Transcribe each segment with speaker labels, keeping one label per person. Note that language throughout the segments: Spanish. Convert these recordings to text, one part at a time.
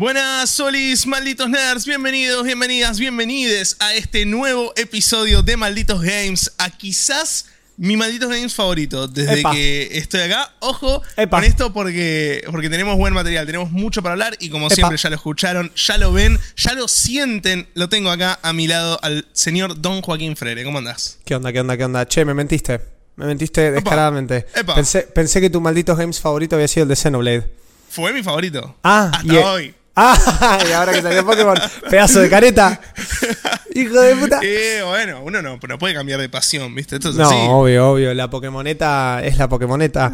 Speaker 1: Buenas solis, malditos nerds, bienvenidos, bienvenidas, bienvenides a este nuevo episodio de Malditos Games, a quizás mi Malditos Games favorito desde
Speaker 2: Epa.
Speaker 1: que estoy acá. Ojo
Speaker 2: Epa.
Speaker 1: con esto porque, porque tenemos buen material, tenemos mucho para hablar y como
Speaker 2: Epa.
Speaker 1: siempre ya lo escucharon, ya lo ven, ya lo sienten, lo tengo acá a mi lado al señor Don Joaquín Freire. ¿Cómo andás?
Speaker 2: ¿Qué onda, qué onda, qué onda? Che, me mentiste. Me mentiste descaradamente.
Speaker 1: Epa.
Speaker 2: Pensé, pensé que tu malditos games favorito había sido el de Xenoblade.
Speaker 1: Fue mi favorito.
Speaker 2: Ah,
Speaker 1: hasta
Speaker 2: y-
Speaker 1: hoy.
Speaker 2: Ah, y ahora que salió Pokémon, pedazo de careta. Hijo de puta.
Speaker 1: Eh, bueno, uno no, no puede cambiar de pasión, ¿viste? Esto es
Speaker 2: No,
Speaker 1: así.
Speaker 2: obvio, obvio. La Pokémoneta es la Pokémoneta.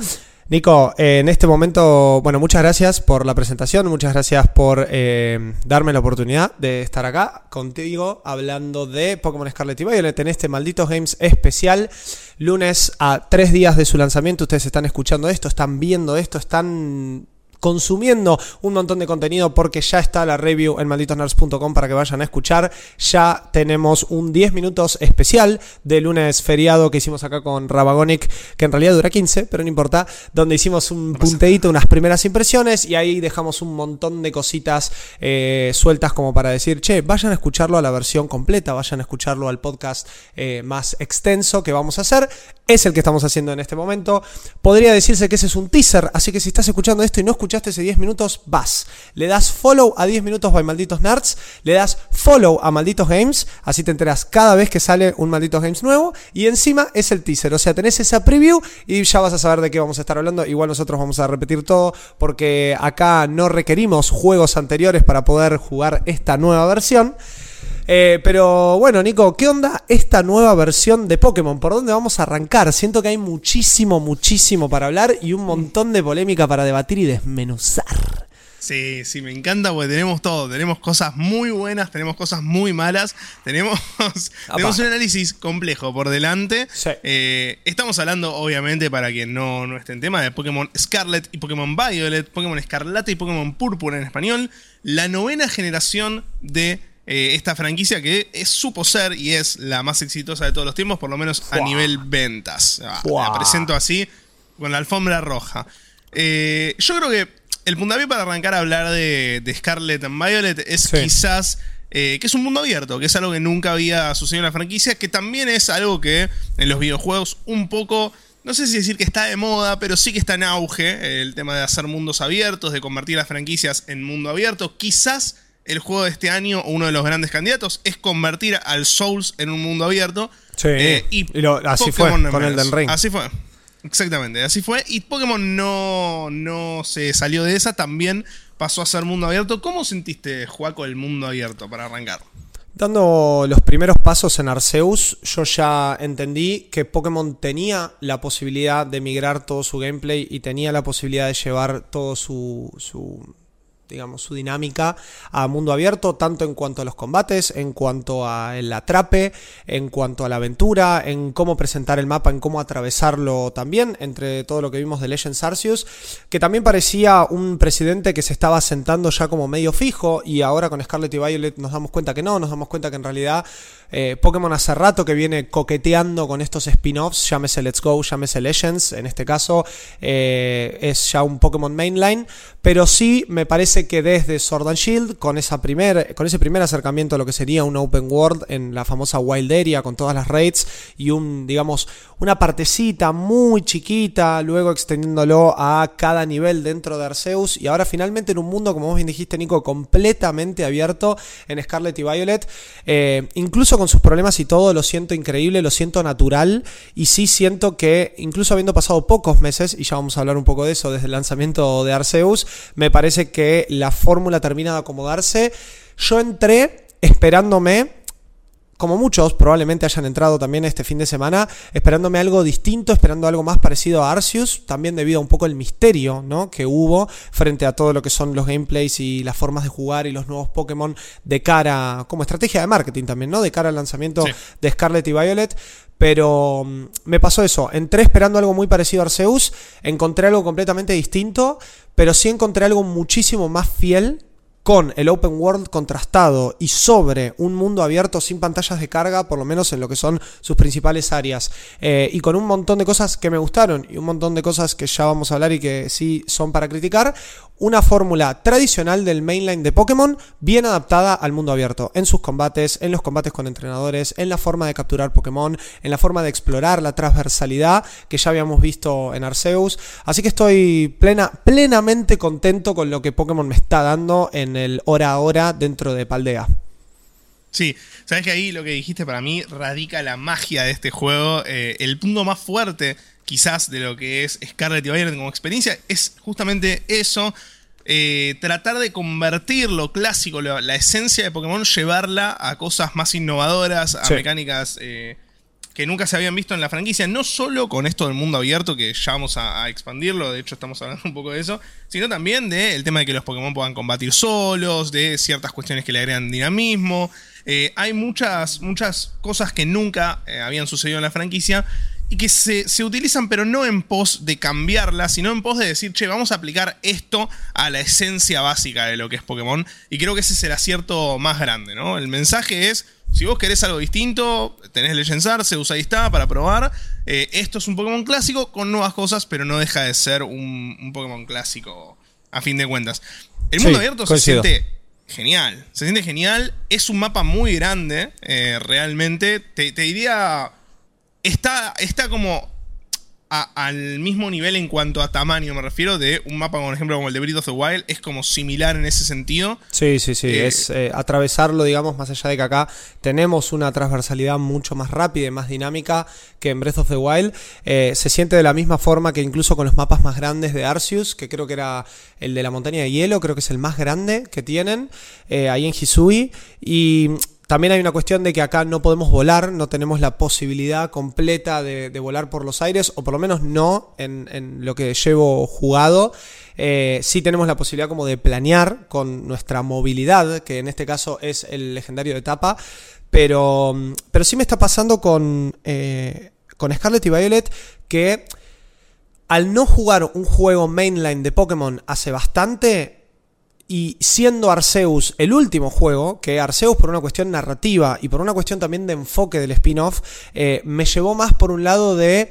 Speaker 2: Nico, eh, en este momento, bueno, muchas gracias por la presentación, muchas gracias por eh, darme la oportunidad de estar acá contigo hablando de Pokémon Scarlet y Violet en este Malditos Games especial. Lunes a tres días de su lanzamiento, ustedes están escuchando esto, están viendo esto, están consumiendo un montón de contenido porque ya está la review en malditosnerds.com para que vayan a escuchar. Ya tenemos un 10 minutos especial de lunes feriado que hicimos acá con Rabagonic, que en realidad dura 15, pero no importa, donde hicimos un punteíto, unas primeras impresiones y ahí dejamos un montón de cositas eh, sueltas como para decir, che, vayan a escucharlo a la versión completa, vayan a escucharlo al podcast eh, más extenso que vamos a hacer. Es el que estamos haciendo en este momento. Podría decirse que ese es un teaser, así que si estás escuchando esto y no escuchaste ese 10 minutos, vas. Le das follow a 10 minutos by Malditos Nerds, le das follow a Malditos Games, así te enteras cada vez que sale un Malditos Games nuevo, y encima es el teaser, o sea, tenés esa preview y ya vas a saber de qué vamos a estar hablando. Igual nosotros vamos a repetir todo, porque acá no requerimos juegos anteriores para poder jugar esta nueva versión. Eh, pero bueno, Nico, ¿qué onda esta nueva versión de Pokémon? ¿Por dónde vamos a arrancar? Siento que hay muchísimo, muchísimo para hablar y un montón de polémica para debatir y desmenuzar.
Speaker 1: Sí, sí, me encanta porque tenemos todo. Tenemos cosas muy buenas, tenemos cosas muy malas, tenemos, tenemos un análisis complejo por delante.
Speaker 2: Sí.
Speaker 1: Eh, estamos hablando, obviamente, para quien no, no esté en tema, de Pokémon Scarlet y Pokémon Violet, Pokémon Escarlata y Pokémon Púrpura en español. La novena generación de eh, esta franquicia que es, supo ser y es la más exitosa de todos los tiempos, por lo menos a nivel ventas. Ah. La presento así, con la alfombra roja. Eh, yo creo que el puntapié para arrancar a hablar de, de Scarlet and Violet es
Speaker 2: Sí.
Speaker 1: quizás eh, que es un mundo abierto, que es algo que nunca había sucedido en la franquicia, que también es algo que en los videojuegos un poco, no sé si decir que está de moda, pero sí que está en auge el tema de hacer mundos abiertos, de convertir las franquicias en mundo abierto. Quizás el juego de este año, uno de los grandes candidatos, es convertir al Souls en un mundo abierto.
Speaker 2: Sí,
Speaker 1: Eh, y
Speaker 2: y lo- así fue
Speaker 1: no
Speaker 2: con. Elden Ring.
Speaker 1: Así fue. Exactamente, así fue. Y Pokémon no, no se salió de esa, también pasó a ser mundo abierto. ¿Cómo sentiste, Juaco, el mundo abierto para arrancar?
Speaker 2: Dando los primeros pasos en Arceus, yo ya entendí que Pokémon tenía la posibilidad de migrar todo su gameplay y tenía la posibilidad de llevar todo su, su digamos, su dinámica a mundo abierto, tanto en cuanto a los combates, en cuanto a el atrape, en cuanto a la aventura, en cómo presentar el mapa, en cómo atravesarlo también, entre todo lo que vimos de Legends Arceus, que también parecía un presidente que se estaba sentando ya como medio fijo y ahora con Scarlet y Violet nos damos cuenta que no, nos damos cuenta que en realidad eh, Pokémon hace rato que viene coqueteando con estos spin-offs, llámese Let's Go, llámese Legends, en este caso eh, es ya un Pokémon mainline, pero sí me parece que desde Sword and Shield, con, esa primer, con ese primer acercamiento a lo que sería un open world en la famosa Wild Area, con todas las raids y un, digamos, una partecita muy chiquita, luego extendiéndolo a cada nivel dentro de Arceus y ahora finalmente en un mundo, como vos bien dijiste, Nico, completamente abierto en Scarlet y Violet, eh, incluso con sus problemas y todo, lo siento increíble, lo siento natural y sí siento que, incluso habiendo pasado pocos meses, y ya vamos a hablar un poco de eso desde el lanzamiento de Arceus, me parece que la fórmula termina de acomodarse. Yo entré esperándome como muchos probablemente hayan entrado también este fin de semana, esperándome algo distinto, esperando algo más parecido a Arceus, también debido a un poco el misterio ¿no? que hubo frente a todo lo que son los gameplays y las formas de jugar y los nuevos Pokémon de cara, como estrategia de marketing también, ¿no? De cara al lanzamiento
Speaker 1: Sí.
Speaker 2: de Scarlet y Violet. Pero mm, me pasó eso, entré esperando algo muy parecido a Arceus, encontré algo completamente distinto, pero sí encontré algo muchísimo más fiel con el open world contrastado y sobre un mundo abierto sin pantallas de carga, por lo menos en lo que son sus principales áreas. Eh, y con un montón de cosas que me gustaron y un montón de cosas que ya vamos a hablar y que sí son para criticar. Una fórmula tradicional del mainline de Pokémon, bien adaptada al mundo abierto, en sus combates, en los combates con entrenadores, en la forma de capturar Pokémon, en la forma de explorar la transversalidad que ya habíamos visto en Arceus. Así que estoy plena, plenamente contento con lo que Pokémon me está dando en el hora a hora dentro de Paldea.
Speaker 1: Sí, sabes que ahí lo que dijiste para mí radica la magia de este juego. Eh, el punto más fuerte, quizás, de lo que es Scarlet y Violet como experiencia es justamente eso. Eh, tratar de convertir lo clásico, la, esencia de Pokémon, llevarla a cosas más innovadoras, a mecánicas eh, que nunca se habían visto en la franquicia, no solo con esto del mundo abierto, que ya vamos a, expandirlo, de hecho estamos hablando un poco de eso, sino también del tema de que los Pokémon puedan combatir solos, de ciertas cuestiones que le agregan dinamismo. Eh, hay muchas, muchas cosas que nunca eh, habían sucedido en la franquicia y que se, se, utilizan, pero no en pos de cambiarla, sino en pos de decir, che, vamos a aplicar esto a la esencia básica de lo que es Pokémon. Y creo que ese es el acierto más grande, ¿no? El mensaje es si vos querés algo distinto, tenés Legends Arceus, usa está para probar. Eh, esto es un Pokémon clásico con nuevas cosas, pero no deja de ser un, Pokémon clásico a fin de cuentas. El mundo abierto se siente genial. Se siente genial. Es un mapa muy grande, eh, realmente. Te, te, diría. Está, está como al mismo nivel en cuanto a tamaño, me refiero, de un mapa, por ejemplo, como el de Breath of the Wild, es como similar en ese sentido.
Speaker 2: Sí, sí, sí, eh, es eh, atravesarlo, digamos, más allá de que acá tenemos una transversalidad mucho más rápida y más dinámica que en Breath of the Wild. Eh, se siente de la misma forma que incluso con los mapas más grandes de Arceus, que creo que era el de la montaña de hielo, creo que es el más grande que tienen, ahí en Hisui. Y también hay una cuestión de que acá no podemos volar, no tenemos la posibilidad completa de, volar por los aires, o por lo menos no en, lo que llevo jugado. Eh, sí tenemos la posibilidad como de planear con nuestra movilidad, que en este caso es el legendario de etapa, pero, pero sí me está pasando con, eh, con Scarlet y Violet que al no jugar un juego mainline de Pokémon hace bastante, y siendo Arceus el último juego, que Arceus por una cuestión narrativa y por una cuestión también de enfoque del spin-off, eh, me llevó más por un lado de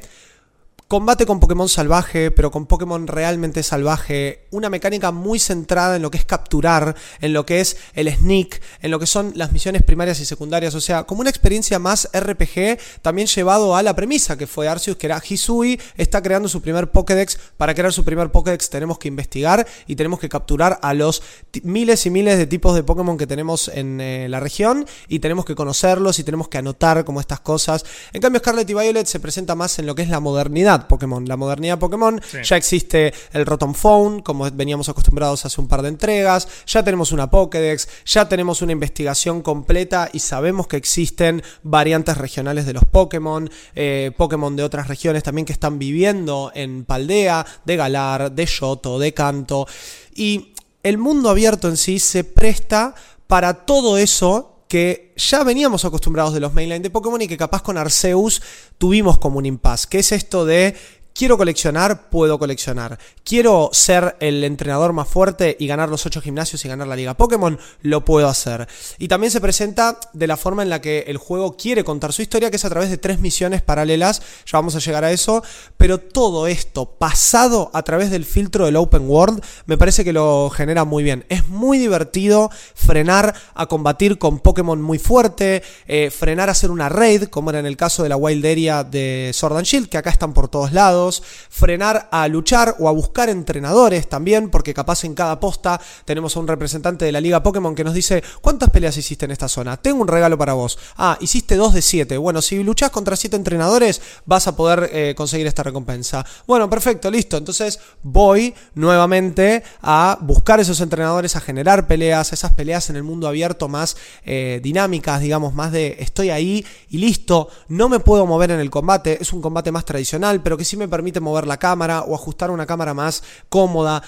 Speaker 2: Combate con Pokémon salvaje, pero con Pokémon realmente salvaje. Una mecánica muy centrada en lo que es capturar, en lo que es el sneak, en lo que son las misiones primarias y secundarias. O sea, como una experiencia más RPG, también llevado a la premisa que fue Arceus, que era Hisui, está creando su primer Pokédex. Para crear su primer Pokédex tenemos que investigar y tenemos que capturar a los miles y miles de tipos de Pokémon que tenemos en eh, la región y tenemos que conocerlos y tenemos que anotar como estas cosas. En cambio, Scarlet y Violet se presenta más en lo que es la modernidad Pokémon, la modernidad Pokémon. Ya existe el Rotom Phone, como veníamos acostumbrados hace un par de entregas. Ya tenemos una Pokédex, ya tenemos una investigación completa y sabemos que existen variantes regionales de los Pokémon, eh, Pokémon de otras regiones también que están viviendo en Paldea, de Galar, de Yoto, de Kanto. Y el mundo abierto en sí se presta para todo eso que ya veníamos acostumbrados de los mainline de Pokémon y que capaz con Arceus tuvimos como un impasse, que es esto de Quiero coleccionar, puedo coleccionar. Quiero ser el entrenador más fuerte y ganar los 8 gimnasios y ganar la liga Pokémon, lo puedo hacer. Y también se presenta de la forma en la que el juego quiere contar su historia, que es a través de tres misiones paralelas, ya vamos a llegar a eso, pero todo esto pasado a través del filtro del Open World, me parece que lo genera muy bien. Es muy divertido frenar a combatir con Pokémon muy fuerte, eh, frenar a hacer una raid, como era en el caso de la Wild Area de Sword and Shield, que acá están por todos lados frenar a luchar o a buscar entrenadores también, porque capaz en cada posta tenemos a un representante de la Liga Pokémon que nos dice, ¿cuántas peleas hiciste en esta zona? Tengo un regalo para vos. Ah, hiciste dos de siete. Bueno, si luchás contra siete entrenadores, vas a poder eh, conseguir esta recompensa. Bueno, perfecto, listo. Entonces voy nuevamente a buscar esos entrenadores, a generar peleas, esas peleas en el mundo abierto más eh, dinámicas, digamos, más de estoy ahí y listo, no me puedo mover en el combate, es un combate más tradicional, pero que sí me permite mover la cámara o ajustar una cámara más cómoda.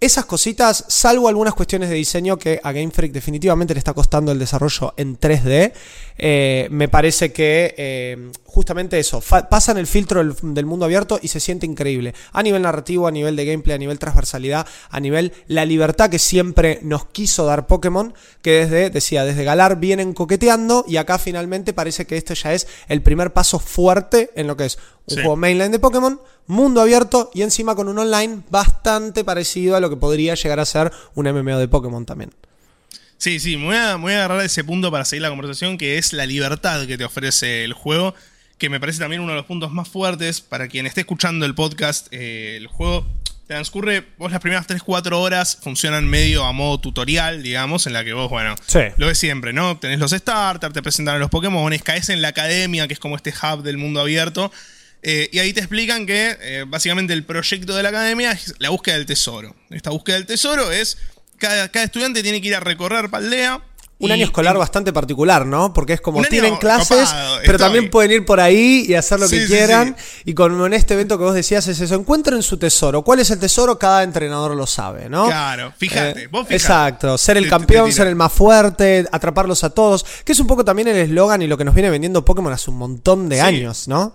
Speaker 2: Esas cositas, salvo algunas cuestiones de diseño que a Game Freak definitivamente le está costando el desarrollo en 3D, eh, me parece que eh, justamente eso, pasan el filtro del, mundo abierto y se siente increíble. A nivel narrativo, a nivel de gameplay, a nivel transversalidad, a nivel la libertad que siempre nos quiso dar Pokémon, que desde, decía, desde Galar vienen coqueteando y acá finalmente parece que esto ya es el primer paso fuerte en lo que es un juego mainline de Pokémon, mundo abierto y encima con un online bastante parecido a lo que podría llegar a ser un MMO de Pokémon también.
Speaker 1: Sí, sí, me voy, a, agarrar ese punto para seguir la conversación, que es la libertad que te ofrece el juego, que me parece también uno de los puntos más fuertes para quien esté escuchando el podcast. Eh, el juego transcurre, vos las primeras 3-4 horas funcionan medio a modo tutorial, digamos, en la que vos, bueno, lo de siempre, ¿no? Tenés los starters, te presentan a los Pokémon, caes en la academia, que es como este hub del mundo abierto, eh, y ahí te explican que eh, básicamente el proyecto de la academia es la búsqueda del tesoro. Esta búsqueda del tesoro es, cada, cada estudiante tiene que ir a recorrer Paldea,
Speaker 2: un año escolar bastante particular, ¿no? Porque es como tienen clases, pero también pueden ir por ahí y hacer lo que quieran. Y con este evento que vos decías es eso, encuentren su tesoro. ¿Cuál es el tesoro? Cada entrenador lo sabe, ¿no?
Speaker 1: Claro, fíjate,
Speaker 2: eh, Exacto, ser el campeón, ser el más fuerte, atraparlos a todos, que es un poco también el eslogan y lo que nos viene vendiendo Pokémon hace un montón de años, ¿no?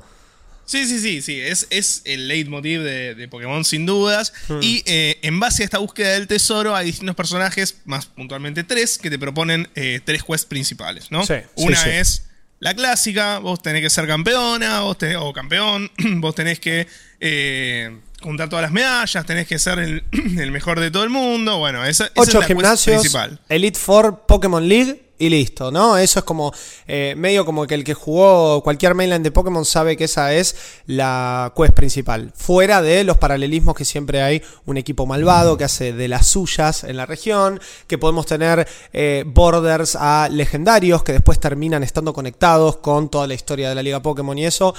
Speaker 1: Sí, sí, sí, sí. Es, es el leitmotiv de, de Pokémon sin dudas. Hmm. Y eh, en base a esta búsqueda del tesoro hay distintos personajes, más puntualmente tres, que te proponen eh, tres quests principales, ¿no? Una es la clásica, vos tenés que ser campeona, vos o campeón, vos tenés que eh, juntar todas las medallas, tenés que ser el, mejor de todo el mundo. Bueno, esa,
Speaker 2: es la gimnasios, principal. Elite Four Pokémon League y listo, ¿no? Eso es como eh, medio como que el que jugó cualquier mainline de Pokémon sabe que esa es la quest principal. Fuera de los paralelismos que siempre hay un equipo malvado que hace de las suyas en la región, que podemos tener eh, borders a legendarios que después terminan estando conectados con toda la historia de la Liga Pokémon y eso.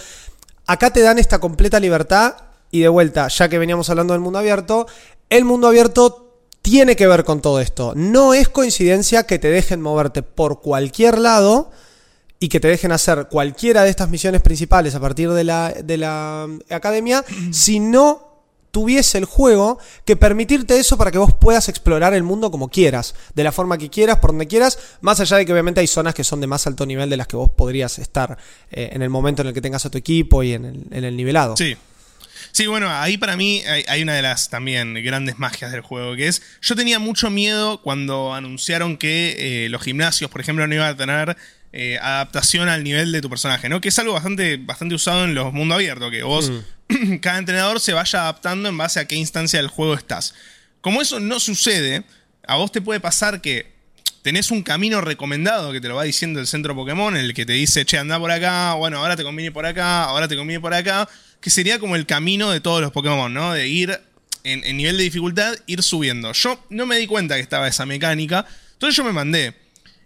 Speaker 2: Acá te dan esta completa libertad y de vuelta, ya que veníamos hablando del mundo abierto, el mundo abierto tiene que ver con todo esto. No es coincidencia que te dejen moverte por cualquier lado y que te dejen hacer cualquiera de estas misiones principales a partir de la, de la academia si no tuviese el juego que permitirte eso para que vos puedas explorar el mundo como quieras, de la forma que quieras, por donde quieras, más allá de que obviamente hay zonas que son de más alto nivel de las que vos podrías estar eh, en el momento en el que tengas a tu equipo y en el, en el nivelado.
Speaker 1: Sí. Sí, bueno, ahí para mí hay, una de las también grandes magias del juego, que es, yo tenía mucho miedo cuando anunciaron que eh, los gimnasios, por ejemplo, no iban a tener eh, adaptación al nivel de tu personaje, ¿no? Que es algo bastante, bastante usado en los mundos abiertos, que vos, mm. cada entrenador se vaya adaptando en base a qué instancia del juego estás. Como eso no sucede, a vos te puede pasar que tenés un camino recomendado que te lo va diciendo el centro Pokémon, el que te dice, che, anda por acá, bueno, ahora te conviene por acá, ahora te conviene por acá, que sería como el camino de todos los Pokémon, ¿no? De ir en, nivel de dificultad, ir subiendo. Yo no me di cuenta que estaba esa mecánica, entonces yo me mandé.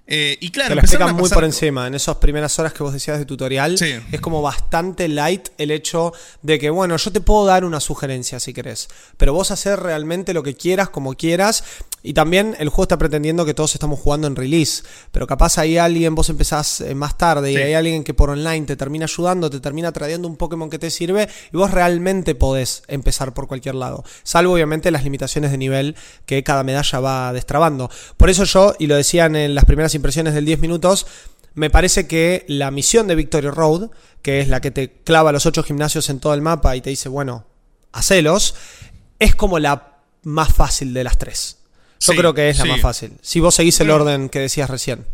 Speaker 1: Eh, y claro,
Speaker 2: te lo explican muy por encima. En esas primeras horas que vos decías de tutorial, es como bastante light el hecho de que, bueno, yo te puedo dar una sugerencia si querés, pero vos hacer realmente lo que quieras, como quieras, y también el juego está pretendiendo que todos estamos jugando en release, pero capaz hay alguien, vos empezás eh, más tarde y hay alguien que por online te termina ayudando, te termina trayendo un Pokémon que te sirve y vos realmente podés empezar por cualquier lado, salvo obviamente las limitaciones de nivel que cada medalla va destrabando. Por eso yo, y lo decían en las primeras impresiones del 10 minutos, me parece que la misión de Victory Road, que es la que te clava los 8 gimnasios en todo el mapa y te dice, bueno, hacelos, es como la más fácil de las tres. Yo creo que es la más fácil. Si vos seguís el orden que decías recién.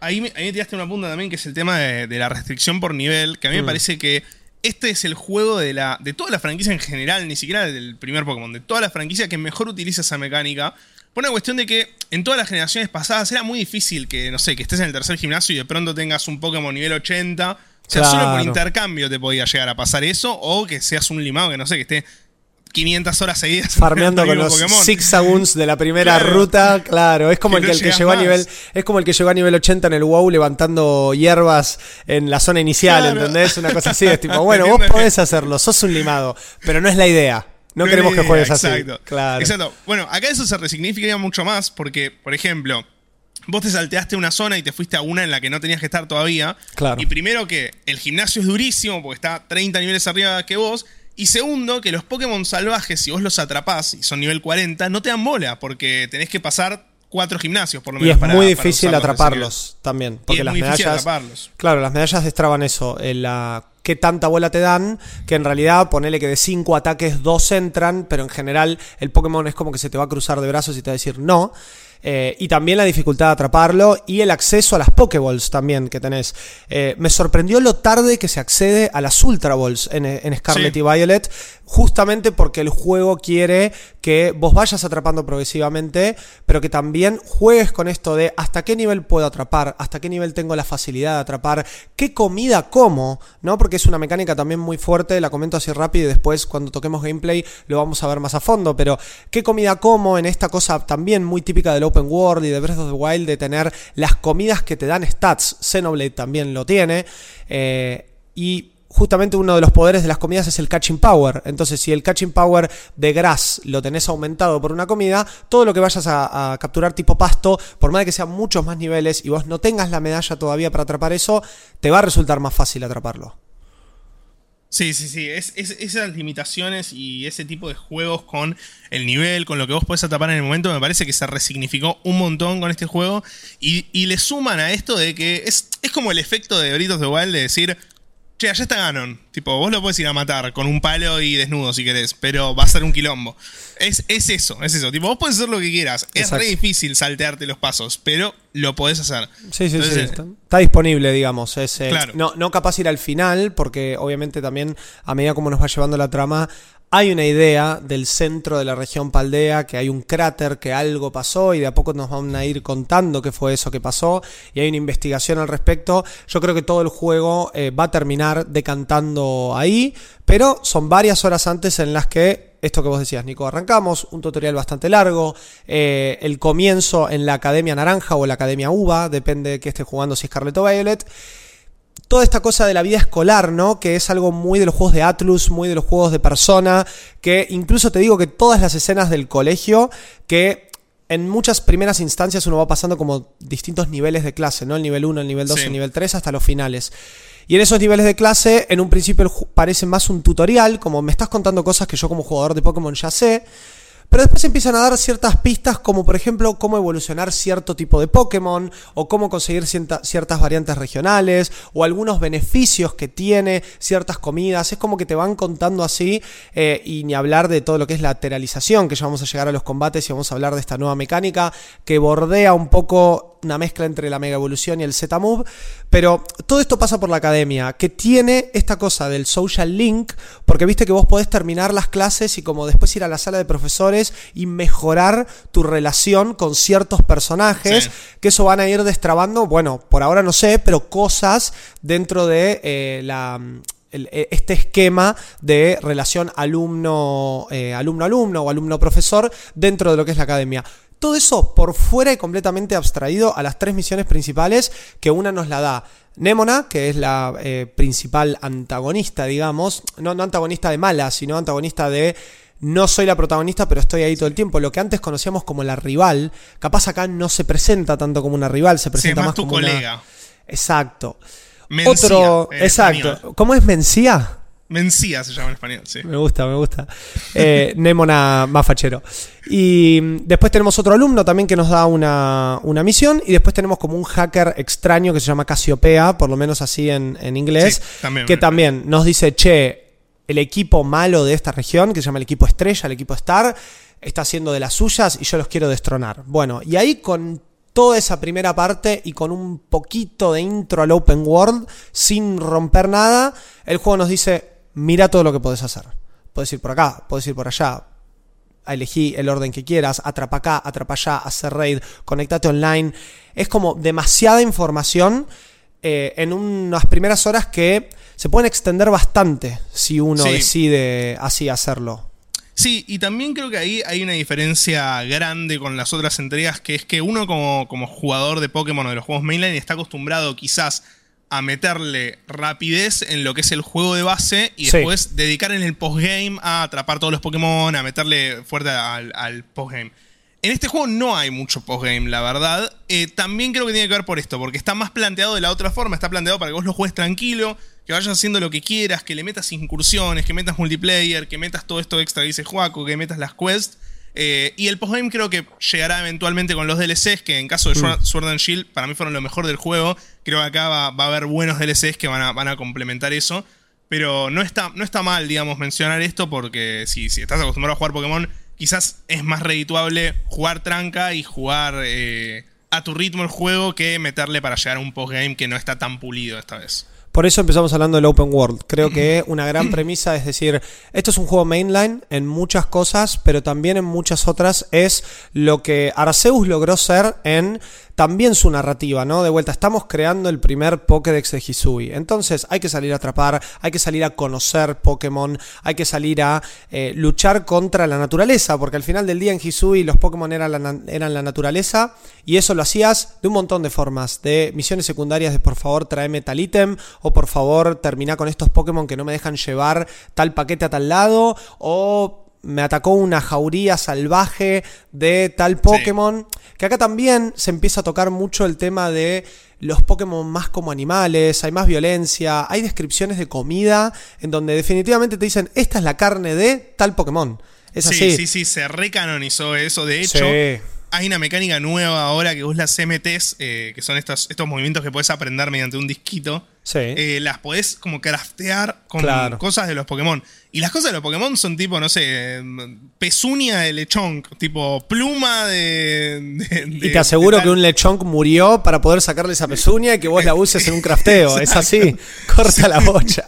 Speaker 1: Ahí me, ahí tiraste una punta también, que es el tema de, la restricción por nivel, que a mí me mm. parece que este es el juego de, la, de toda la franquicia en general, ni siquiera del primer Pokémon, de toda la franquicia que mejor utiliza esa mecánica. Por una cuestión de que en todas las generaciones pasadas era muy difícil que, no sé, que estés en el tercer gimnasio y de pronto tengas un Pokémon nivel 80. O sea, solo por intercambio te podía llegar a pasar eso, o que seas un limado que no sé, que esté 500 horas seguidas.
Speaker 2: Farmeando con los Six de la primera ruta, claro. Es como el, que, llegó a nivel, es como el que llegó a nivel 80 en el WoW levantando hierbas en la zona inicial, ¿entendés? Una cosa así, es tipo, bueno, vos podés hacerlo, sos un limado, pero no es la idea. No, queremos que juegues así. Claro.
Speaker 1: Exacto. Bueno, acá eso se resignifica mucho más porque, por ejemplo, vos te salteaste una zona y te fuiste a una en la que no tenías que estar todavía. Claro. Y primero que el gimnasio es durísimo porque está 30 niveles arriba que vos Y segundo, que los Pokémon salvajes, si vos los atrapás y son nivel 40, no te dan bola, porque tenés que pasar cuatro gimnasios, por lo
Speaker 2: Y
Speaker 1: menos.
Speaker 2: es
Speaker 1: para-
Speaker 2: muy difícil atraparlos también.
Speaker 1: nivel. Y
Speaker 2: Porque
Speaker 1: es
Speaker 2: las
Speaker 1: muy difícil
Speaker 2: medallas.
Speaker 1: atraparlos.
Speaker 2: Claro, las medallas destraban eso. en la qué tanta bola te dan, que en realidad ponele que de cinco ataques dos entran, pero en general el Pokémon es como que se te va a cruzar de brazos y te va a decir no. Eh, y también la dificultad de atraparlo y el acceso a las Pokéballs también que tenés. Eh, me sorprendió lo tarde que se accede a las Ultra Balls en, en Scarlet
Speaker 1: Sí.
Speaker 2: y Violet, justamente porque el juego quiere que vos vayas atrapando progresivamente, pero que también juegues con esto de hasta qué nivel puedo atrapar, hasta qué nivel tengo la facilidad de atrapar, qué comida como, ¿no? Porque es una mecánica también muy fuerte, la comento así rápido y después cuando toquemos gameplay lo vamos a ver más a fondo, pero qué comida como en esta cosa también muy típica del open world y de Breath of the Wild de tener las comidas que te dan stats, Xenoblade también lo tiene, eh, y justamente uno de los poderes de las comidas es el catching power. Entonces, si el catching power de grass lo tenés aumentado por una comida, todo lo que vayas a, a capturar tipo pasto, por más de que sean muchos más niveles y vos no tengas la medalla todavía para atrapar eso, te va a resultar más fácil atraparlo.
Speaker 1: Sí, sí, sí. Es, es- esas limitaciones y ese tipo de juegos con el nivel, con lo que vos podés atrapar en el momento, me parece que se resignificó un montón con este juego. Y, y le suman a esto de que es, es como el efecto de of the Wild de decir. Che, allá está Ganon. Tipo, vos lo podés ir a matar con un palo y desnudo si querés, pero va a ser un quilombo. Es, es eso, es eso. Tipo, vos podés hacer lo que quieras. Es re difícil saltearte los pasos, pero lo podés hacer.
Speaker 2: Sí, sí, sí.
Speaker 1: Entonces,
Speaker 2: Está, está disponible, digamos. Es, eh,
Speaker 1: Claro.
Speaker 2: no, no capaz ir al final, porque obviamente también a medida como nos va llevando la trama, hay una idea del centro de la región Paldea, que hay un cráter, que algo pasó y de a poco nos van a ir contando qué fue eso que pasó y hay una investigación al respecto. Yo creo que todo el juego eh, va a terminar decantando ahí, pero son varias horas antes en las que esto que vos decías, Nico, arrancamos, un tutorial bastante largo, eh, el comienzo en la Academia Naranja o la Academia Uva, depende de que esté jugando si es Scarlet o Violet. Toda esta cosa de la vida escolar, ¿no? Que es algo muy de los juegos de Atlus, muy de los juegos de persona, que incluso te digo que todas las escenas del colegio, que en muchas primeras instancias uno va pasando como distintos niveles de clase, ¿no? El nivel 1, el nivel 2,
Speaker 1: Sí.
Speaker 2: el nivel 3, hasta los finales. Y en esos niveles de clase, en un principio parece más un tutorial, como me estás contando cosas que yo como jugador de Pokémon ya sé, pero después empiezan a dar ciertas pistas, como por ejemplo cómo evolucionar cierto tipo de Pokémon, o cómo conseguir ciertas variantes regionales, o algunos beneficios que tiene ciertas comidas. Es como que te van contando así, eh, y ni hablar de todo lo que es lateralización, que ya vamos a llegar a los combates y vamos a hablar de esta nueva mecánica que bordea un poco una mezcla entre la Mega Evolución y el Z-Move. Pero todo esto pasa por la academia, que tiene esta cosa del social link, porque viste que vos podés terminar las clases y como después ir a la sala de profesores y mejorar tu relación con ciertos personajes,
Speaker 1: Sí.
Speaker 2: que eso van a ir destrabando, bueno, por ahora no sé, pero cosas dentro de eh, la eh, este esquema de relación alumno, eh, alumno-alumno o alumno-profesor dentro de lo que es la academia. Todo eso por fuera y completamente abstraído a las tres misiones principales que una nos la da Nemona, que es la eh, principal antagonista, digamos, no, no antagonista de mala, sino antagonista de no soy la protagonista, pero estoy ahí todo el tiempo. Lo que antes conocíamos como la rival, capaz acá no se presenta tanto como una rival, se
Speaker 1: Sí, es
Speaker 2: presenta
Speaker 1: más
Speaker 2: más
Speaker 1: tu
Speaker 2: como una-
Speaker 1: colega.
Speaker 2: Exacto.
Speaker 1: Mencía,
Speaker 2: Otro,
Speaker 1: en
Speaker 2: exacto.
Speaker 1: español.
Speaker 2: ¿Cómo es Mencía?
Speaker 1: Mencía se llama en español, sí.
Speaker 2: Me gusta, me gusta. Eh, Nemona más fachero. Y mm, después tenemos otro alumno también que nos da una, una misión. Y después tenemos como un hacker extraño que se llama Casiopea, por lo menos así en, en inglés.
Speaker 1: Sí, también.
Speaker 2: que también nos dice, che, el equipo malo de esta región, que se llama el equipo estrella, el equipo star, está haciendo de las suyas y yo los quiero destronar. Bueno, y ahí con toda esa primera parte y con un poquito de intro al open world, sin romper nada, el juego nos dice, mira todo lo que podés hacer. Puedes ir por acá, puedes ir por allá, elegí el orden que quieras, atrapa acá, atrapa allá, hacer raid, conectate online. Es como demasiada información eh, en unas primeras horas que se pueden extender bastante si uno
Speaker 1: Sí.
Speaker 2: decide así hacerlo.
Speaker 1: Sí, y también creo que ahí hay una diferencia grande con las otras entregas, que es que uno como, como jugador de Pokémon o de los juegos mainline está acostumbrado quizás a meterle rapidez en lo que es el juego de base y
Speaker 2: Sí.
Speaker 1: después dedicar en el postgame a atrapar todos los Pokémon, a meterle fuerte al, al postgame. En este juego no hay mucho postgame, la verdad. Eh, también creo que tiene que ver por esto, porque está más planteado de la otra forma. Está planteado para que vos lo juegues tranquilo, que vayas haciendo lo que quieras, que le metas incursiones, que metas multiplayer, que metas todo esto extra, dice Juaco, que metas las quests. Eh, y el postgame creo que llegará eventualmente con los DLCs, que en caso de
Speaker 2: Mm.
Speaker 1: Sword and Shield para mí fueron lo mejor del juego. Creo que acá va, va a haber buenos DLCs que van a, van a complementar eso. Pero no está, no está mal, digamos, mencionar esto porque si, si estás acostumbrado a jugar Pokémon, quizás es más redituable jugar tranca y jugar eh, a tu ritmo el juego que meterle para llegar a un postgame que no está tan pulido esta vez.
Speaker 2: Por eso empezamos hablando del open world. Creo que una gran premisa es decir, esto es un juego mainline en muchas cosas, pero también en muchas otras es lo que Arceus logró ser en también su narrativa, ¿no? De vuelta, estamos creando el primer Pokédex de Hisui. Entonces hay que salir a atrapar, hay que salir a conocer Pokémon, hay que salir a eh, luchar contra la naturaleza, porque al final del día en Hisui los Pokémon eran la, naturaleza y eso lo hacías de un montón de formas, de misiones secundarias de por favor tráeme tal ítem o por favor termina con estos Pokémon que no me dejan llevar tal paquete a tal lado o me atacó una jauría salvaje de tal Pokémon. Sí. Que acá también se empieza a tocar mucho el tema de los Pokémon más como animales, hay más violencia, hay descripciones de comida en donde definitivamente te dicen, esta es la carne de tal Pokémon. Es
Speaker 1: sí,
Speaker 2: así.
Speaker 1: sí, sí, se recanonizó eso. De hecho, sí. Hay una mecánica nueva ahora que vos las MTs, eh, que son estos, estos movimientos que podés aprender mediante un disquito.
Speaker 2: Sí.
Speaker 1: Eh, las podés como craftear con claro. cosas de los Pokémon. Y las cosas de los Pokémon son tipo, no sé, pezuña de lechón, tipo pluma de. de, de
Speaker 2: y te aseguro que un lechón murió para poder sacarle esa pezuña y que vos la uses en un crafteo. es así, corta la bocha.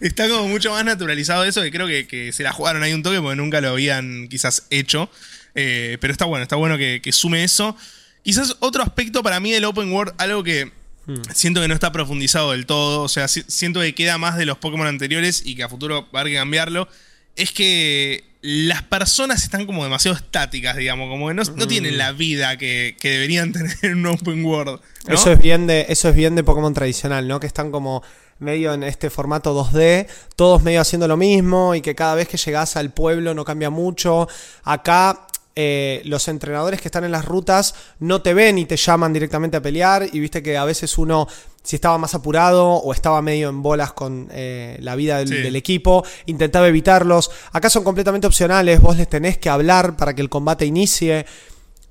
Speaker 1: Está como mucho más naturalizado eso que creo que, que, se la jugaron ahí un toque porque nunca lo habían quizás hecho. Eh, pero está bueno, está bueno que, que sume eso. Quizás otro aspecto para mí del Open World, algo que Hmm. Siento que no está profundizado del todo. O sea, si, siento que queda más de los Pokémon anteriores y que a futuro va a haber que cambiarlo. Es que las personas están como demasiado estáticas, digamos. Como que no, no tienen la vida que, que, deberían tener en un open world. ¿no?
Speaker 2: Eso, es bien de, eso es bien de Pokémon tradicional, ¿no? Que están como medio en este formato 2D, todos medio haciendo lo mismo y que cada vez que llegas al pueblo no cambia mucho. Acá eh, los entrenadores que están en las rutas no te ven y te llaman directamente a pelear y viste que a veces uno si estaba más apurado o estaba medio en bolas con eh, la vida del, sí. del, equipo, intentaba evitarlos. Acá son completamente opcionales, vos les tenés que hablar para que el combate inicie.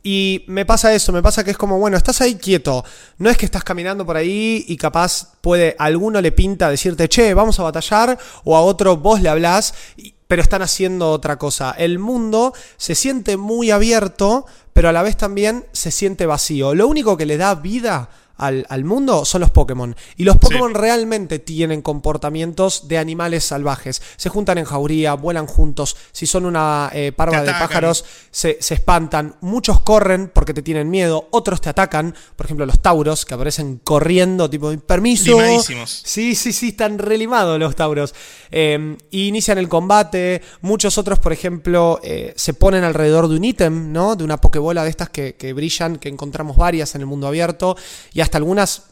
Speaker 2: Y me pasa eso, me pasa que es como, bueno, estás ahí quieto. No es que estás caminando por ahí y capaz puede, a alguno le pinta decirte, che, vamos a batallar, o a otro vos le hablás, pero están haciendo otra cosa. El mundo se siente muy abierto, pero a la vez también se siente vacío. Lo único que le da vida al, al, mundo son los Pokémon. Y los Pokémon sí. realmente tienen comportamientos de animales salvajes. Se juntan en jauría, vuelan juntos. Si son una eh, parva de pájaros, se, se, espantan. Muchos corren porque te tienen miedo. Otros te atacan. Por ejemplo, los tauros que aparecen corriendo, tipo, permiso.
Speaker 1: Limadísimos.
Speaker 2: Sí, sí, sí, están relimados los tauros. Eh, inician el combate. Muchos otros, por ejemplo, eh, se ponen alrededor de un ítem, ¿no? De una Pokébola de estas que, que brillan, que encontramos varias en el mundo abierto. Y hasta algunas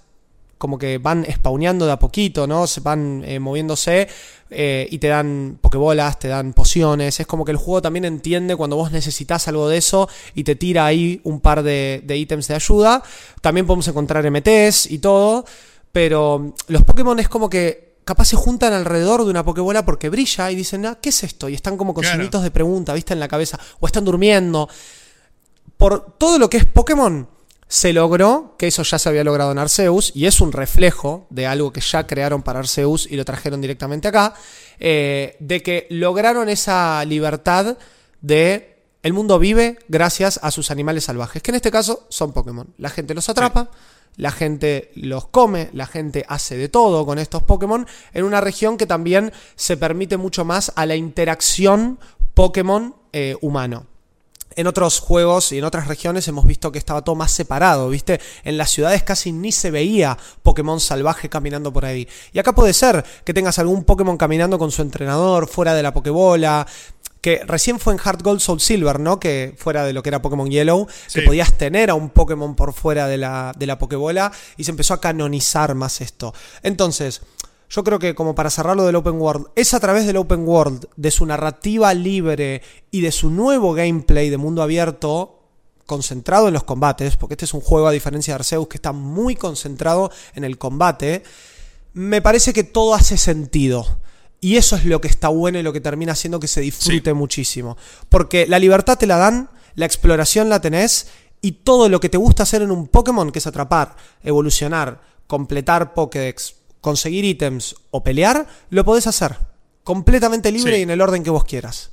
Speaker 2: como que van spawneando de a poquito, ¿no? Se van eh, moviéndose eh, y te dan pokebolas, te dan pociones. Es como que el juego también entiende cuando vos necesitas algo de eso y te tira ahí un par de, de ítems de ayuda. También podemos encontrar MTs y todo, pero los Pokémon es como que capaz se juntan alrededor de una pokebola porque brilla y dicen, ah, ¿qué es esto? Y están como con claro. signitos de pregunta, ¿viste? En la cabeza. O están durmiendo. Por todo lo que es Pokémon, se logró, que eso ya se había logrado en Arceus, y es un reflejo de algo que ya crearon para Arceus y lo trajeron directamente acá, eh, de que lograron esa libertad de el mundo vive gracias a sus animales salvajes, que en este caso son Pokémon. La gente los atrapa, sí. la gente los come, la gente hace de todo con estos Pokémon, en una región que también se permite mucho más a la interacción Pokémon eh, humano. En otros juegos y en otras regiones hemos visto que estaba todo más separado, ¿viste? En las ciudades casi ni se veía Pokémon salvaje caminando por ahí. Y acá puede ser que tengas algún Pokémon caminando con su entrenador fuera de la Pokébola, que recién fue en Heart Gold Soul Silver, ¿no? Que fuera de lo que era Pokémon Yellow, sí. que podías tener a un Pokémon por fuera de la, de la Pokébola y se empezó a canonizar más esto. Entonces, yo creo que como para cerrar lo del Open World, es a través del Open World, de su narrativa libre y de su nuevo gameplay de mundo abierto, concentrado en los combates, porque este es un juego a diferencia de Arceus que está muy concentrado en el combate, me parece que todo hace sentido. Y eso es lo que está bueno y lo que termina haciendo que se disfrute
Speaker 1: Sí.
Speaker 2: muchísimo. Porque la libertad te la dan, la exploración la tenés y todo lo que te gusta hacer en un Pokémon, que es atrapar, evolucionar, completar Pokédex, conseguir ítems o pelear, lo podés hacer. Completamente libre
Speaker 1: Sí.
Speaker 2: y en el orden que vos quieras.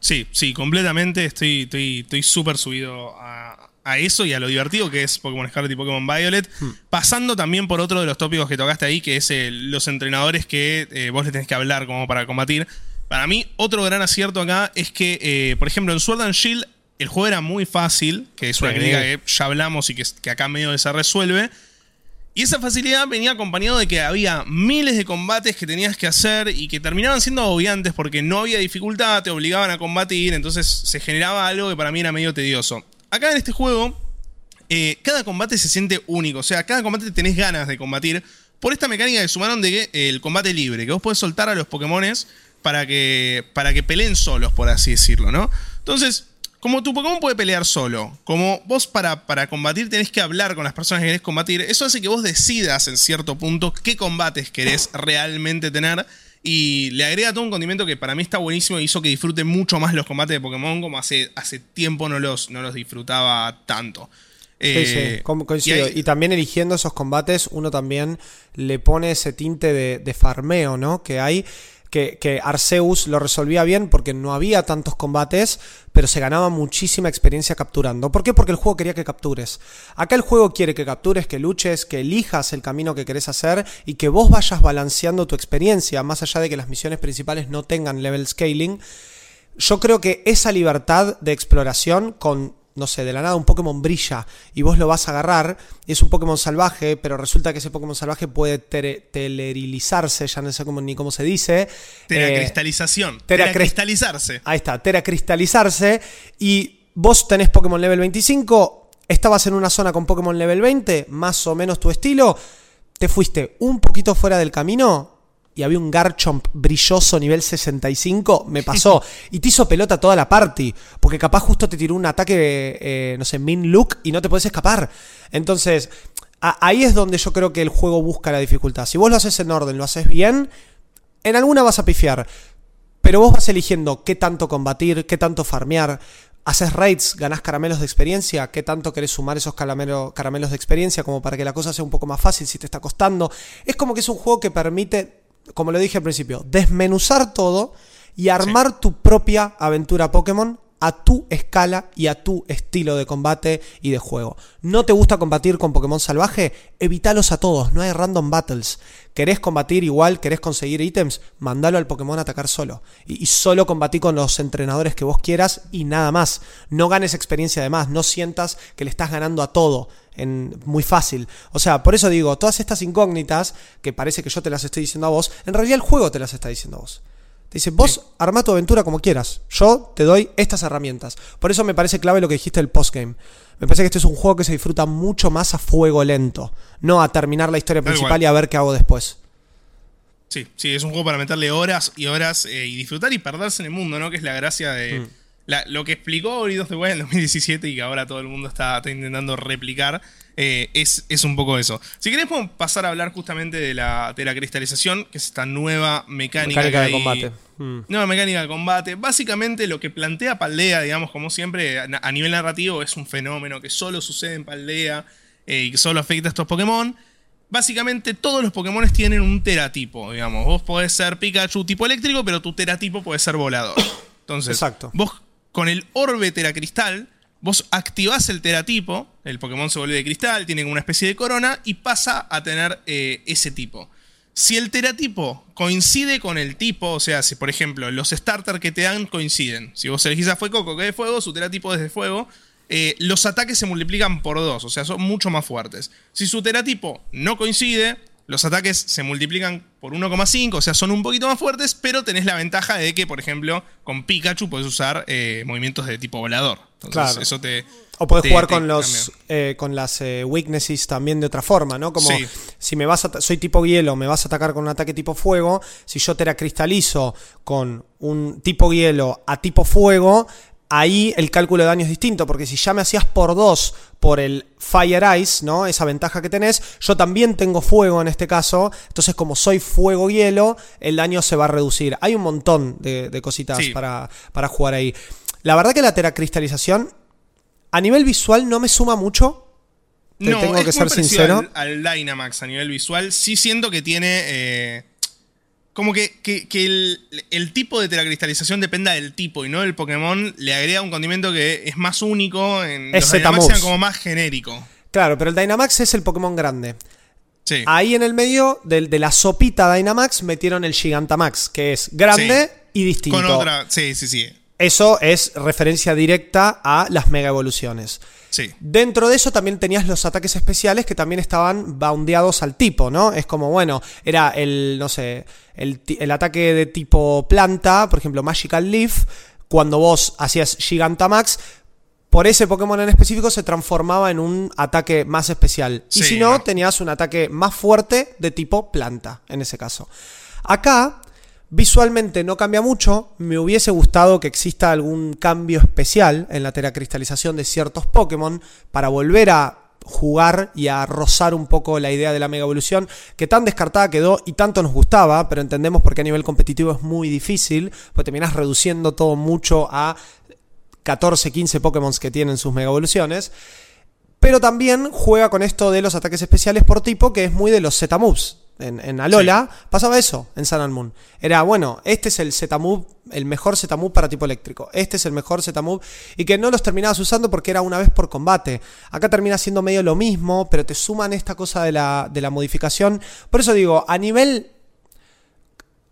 Speaker 1: Sí, sí, completamente. Estoy estoy estoy súper subido a, a eso y a lo divertido que es Pokémon Scarlet y Pokémon Violet.
Speaker 2: Hmm.
Speaker 1: Pasando también por otro de los tópicos que tocaste ahí, que es los entrenadores que eh, vos le tenés que hablar como para combatir. Para mí, otro gran acierto acá es que, eh, por ejemplo, en Sword and Shield el juego era muy fácil, que es una
Speaker 2: Sí.
Speaker 1: crítica que ya hablamos y que, que acá medio se resuelve. Y esa facilidad venía acompañado de que había miles de combates que tenías que hacer y que terminaban siendo agobiantes porque no había dificultad, te obligaban a combatir, entonces se generaba algo que para mí era medio tedioso. Acá en este juego, eh, cada combate se siente único, o sea, cada combate tenés ganas de combatir por esta mecánica que sumaron de que el combate libre, que vos podés soltar a los Pokémones para que, para que peleen solos, por así decirlo, ¿no? Entonces, como tu Pokémon puede pelear solo, como vos para, para combatir tenés que hablar con las personas que querés combatir, eso hace que vos decidas en cierto punto qué combates querés realmente tener. Y le agrega todo un condimento que para mí está buenísimo y hizo que disfrute mucho más los combates de Pokémon como hace, hace tiempo no los, no los disfrutaba tanto.
Speaker 2: Sí,
Speaker 1: Eh,
Speaker 2: sí, com- coincido.
Speaker 1: y
Speaker 2: también eligiendo esos combates, uno también le pone ese tinte de, de farmeo, ¿no? Que hay. Que, que Arceus lo resolvía bien porque no había tantos combates, pero se ganaba muchísima experiencia capturando. ¿Por qué? Porque el juego quería que captures. Acá el juego quiere que captures, que luches, que elijas el camino que querés hacer y que vos vayas balanceando tu experiencia, más allá de que las misiones principales no tengan level scaling. Yo creo que esa libertad de exploración con, no sé, de la nada un Pokémon brilla y vos lo vas a agarrar y es un Pokémon salvaje, pero resulta que ese Pokémon salvaje puede telerilizarse, ya no sé cómo, ni cómo se dice. Eh,
Speaker 1: Teracristalización.
Speaker 2: teracris-
Speaker 1: Teracristalizarse.
Speaker 2: Ahí está, teracristalizarse. Y vos tenés Pokémon level 25, estabas en una zona con Pokémon level 20, más o menos tu estilo, te fuiste un poquito fuera del camino y había un Garchomp brilloso nivel 65, me pasó. y te hizo pelota toda la party, porque capaz justo te tiró un ataque, eh, no sé, Min Look y no te puedes escapar. Entonces, a- ahí es donde yo creo que el juego busca la dificultad. Si vos lo haces en orden, lo haces bien, en alguna vas a pifiar. Pero vos vas eligiendo qué tanto combatir, qué tanto farmear. Haces raids, ganás caramelos de experiencia. ¿Qué tanto querés sumar esos caramelo- caramelos de experiencia como para que la cosa sea un poco más fácil si te está costando? Es como que es un juego que permite, como lo dije al principio, desmenuzar todo y armar tu propia aventura Pokémon a tu escala y a tu estilo de combate y de juego. ¿No te gusta combatir con Pokémon salvaje? Evítalos a todos, no hay random battles. ¿Querés combatir igual? ¿Querés conseguir ítems? Mandalo al Pokémon a atacar solo. Y, solo combatí con los entrenadores que vos quieras y nada más. No ganes experiencia de más, no sientas que le estás ganando a todo. En, muy fácil. O sea, por eso digo, todas estas incógnitas, que parece que yo te las estoy diciendo a vos, en realidad el juego te las está diciendo a vos. Te dice, vos arma tu aventura como quieras. Yo te doy estas herramientas. Por eso me parece clave lo que dijiste del postgame. Me parece que este es un juego que se disfruta mucho más a fuego lento. No a terminar la historia principal y a ver qué hago después.
Speaker 1: Sí, sí, es un juego para meterle horas y horas eh, y disfrutar y perderse en el mundo, ¿no? Que es la gracia de.
Speaker 2: Mm.
Speaker 1: La- lo que explicó of the Wild en 2017 y que ahora todo el mundo está, está intentando replicar. eh, es, es un poco eso. Si querés, podemos pasar a hablar justamente de la, de la cristalización, que es esta nueva mecánica.
Speaker 2: Mecánica de combate. Mm.
Speaker 1: Nueva mecánica de combate. Básicamente lo que plantea Paldea, digamos, como siempre, a, a nivel narrativo, es un fenómeno que solo sucede en Paldea eh, y que solo afecta a estos Pokémon. Básicamente todos los Pokémon tienen un teratipo, digamos. Vos podés ser Pikachu tipo eléctrico, pero tu teratipo puede ser volador. Entonces,
Speaker 2: Exacto.
Speaker 1: vos con el orbe teracristal, vos activás el teratipo, el Pokémon se vuelve de cristal, tiene como una especie de corona y pasa a tener eh, ese tipo. Si el teratipo coincide con el tipo, o sea, si por ejemplo los starters que te dan coinciden, si vos elegís a Fuecoco que es de fuego, su teratipo es de fuego, eh, los ataques se multiplican por dos, o sea, son mucho más fuertes. Si su teratipo no coincide, los ataques se multiplican por 1,5, o sea, son un poquito más fuertes, pero tenés la ventaja de que, por ejemplo, con Pikachu puedes usar eh, movimientos de tipo volador. Entonces,
Speaker 2: Claro.
Speaker 1: eso te.
Speaker 2: O puedes
Speaker 1: te-
Speaker 2: jugar
Speaker 1: te
Speaker 2: con los eh, con las eh, weaknesses también de otra forma, ¿no? Como
Speaker 1: Sí.
Speaker 2: si me vas a soy tipo hielo, me vas a atacar con un ataque tipo fuego, si yo te la cristalizo con un tipo hielo a tipo fuego, ahí el cálculo de daño es distinto, porque si ya me hacías por 2 por el Fire Ice, ¿no? Esa ventaja que tenés, yo también tengo fuego en este caso, entonces como soy fuego-hielo, el daño se va a reducir. Hay un montón de, cositas para, para jugar ahí. La verdad que la teracristalización a nivel visual no me suma mucho,
Speaker 1: no, tengo que ser sincero. Al, Dynamax a nivel visual, sí siento que tiene. Eh, como que, el, tipo de teracristalización dependa del tipo y no del Pokémon, le agrega un condimento que es más único. En
Speaker 2: es los Dynamax
Speaker 1: como más genérico.
Speaker 2: Claro, pero el Dynamax es el Pokémon grande. Sí. Ahí en el medio de, de, la sopita Dynamax metieron el Gigantamax, que es grande y distinto.
Speaker 1: Con otra, sí, sí, sí.
Speaker 2: Eso es referencia directa a las mega evoluciones. Dentro de eso también tenías los ataques especiales que también estaban boundeados al tipo, ¿no? Es como, bueno, era el, no sé, el, ataque de tipo planta, por ejemplo, Magical Leaf, cuando vos hacías Gigantamax, por ese Pokémon en específico se transformaba en un ataque más especial. y si no, tenías un ataque más fuerte de tipo planta, en ese caso. Acá Visualmente no cambia mucho, me hubiese gustado que exista algún cambio especial en la teracristalización de ciertos Pokémon para volver a jugar y a rozar un poco la idea de la mega evolución que tan descartada quedó y tanto nos gustaba, pero entendemos porque a nivel competitivo es muy difícil, pues terminas reduciendo todo mucho a 14, 15 Pokémon que tienen sus mega evoluciones. Pero también juega con esto de los ataques especiales por tipo, que es muy de los Z-Moves en, Alola, pasaba eso en Sun Moon. Era, bueno, este es el Z-Move, el mejor Z-Move para tipo eléctrico. Este es el mejor Z-Move. Y que no los terminabas usando porque era una vez por combate. Acá termina siendo medio lo mismo, pero te suman esta cosa de la, de la modificación. Por eso digo, a nivel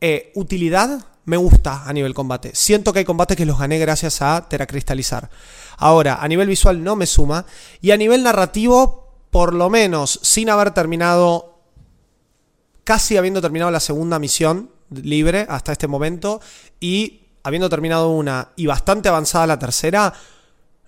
Speaker 2: eh, utilidad, me gusta a nivel combate. Siento que hay combates que los gané gracias a teracristalizar. Ahora, a nivel visual no me suma. Y a nivel narrativo, por lo menos, sin haber terminado casi habiendo terminado la segunda misión libre hasta este momento y habiendo terminado una y bastante avanzada la tercera,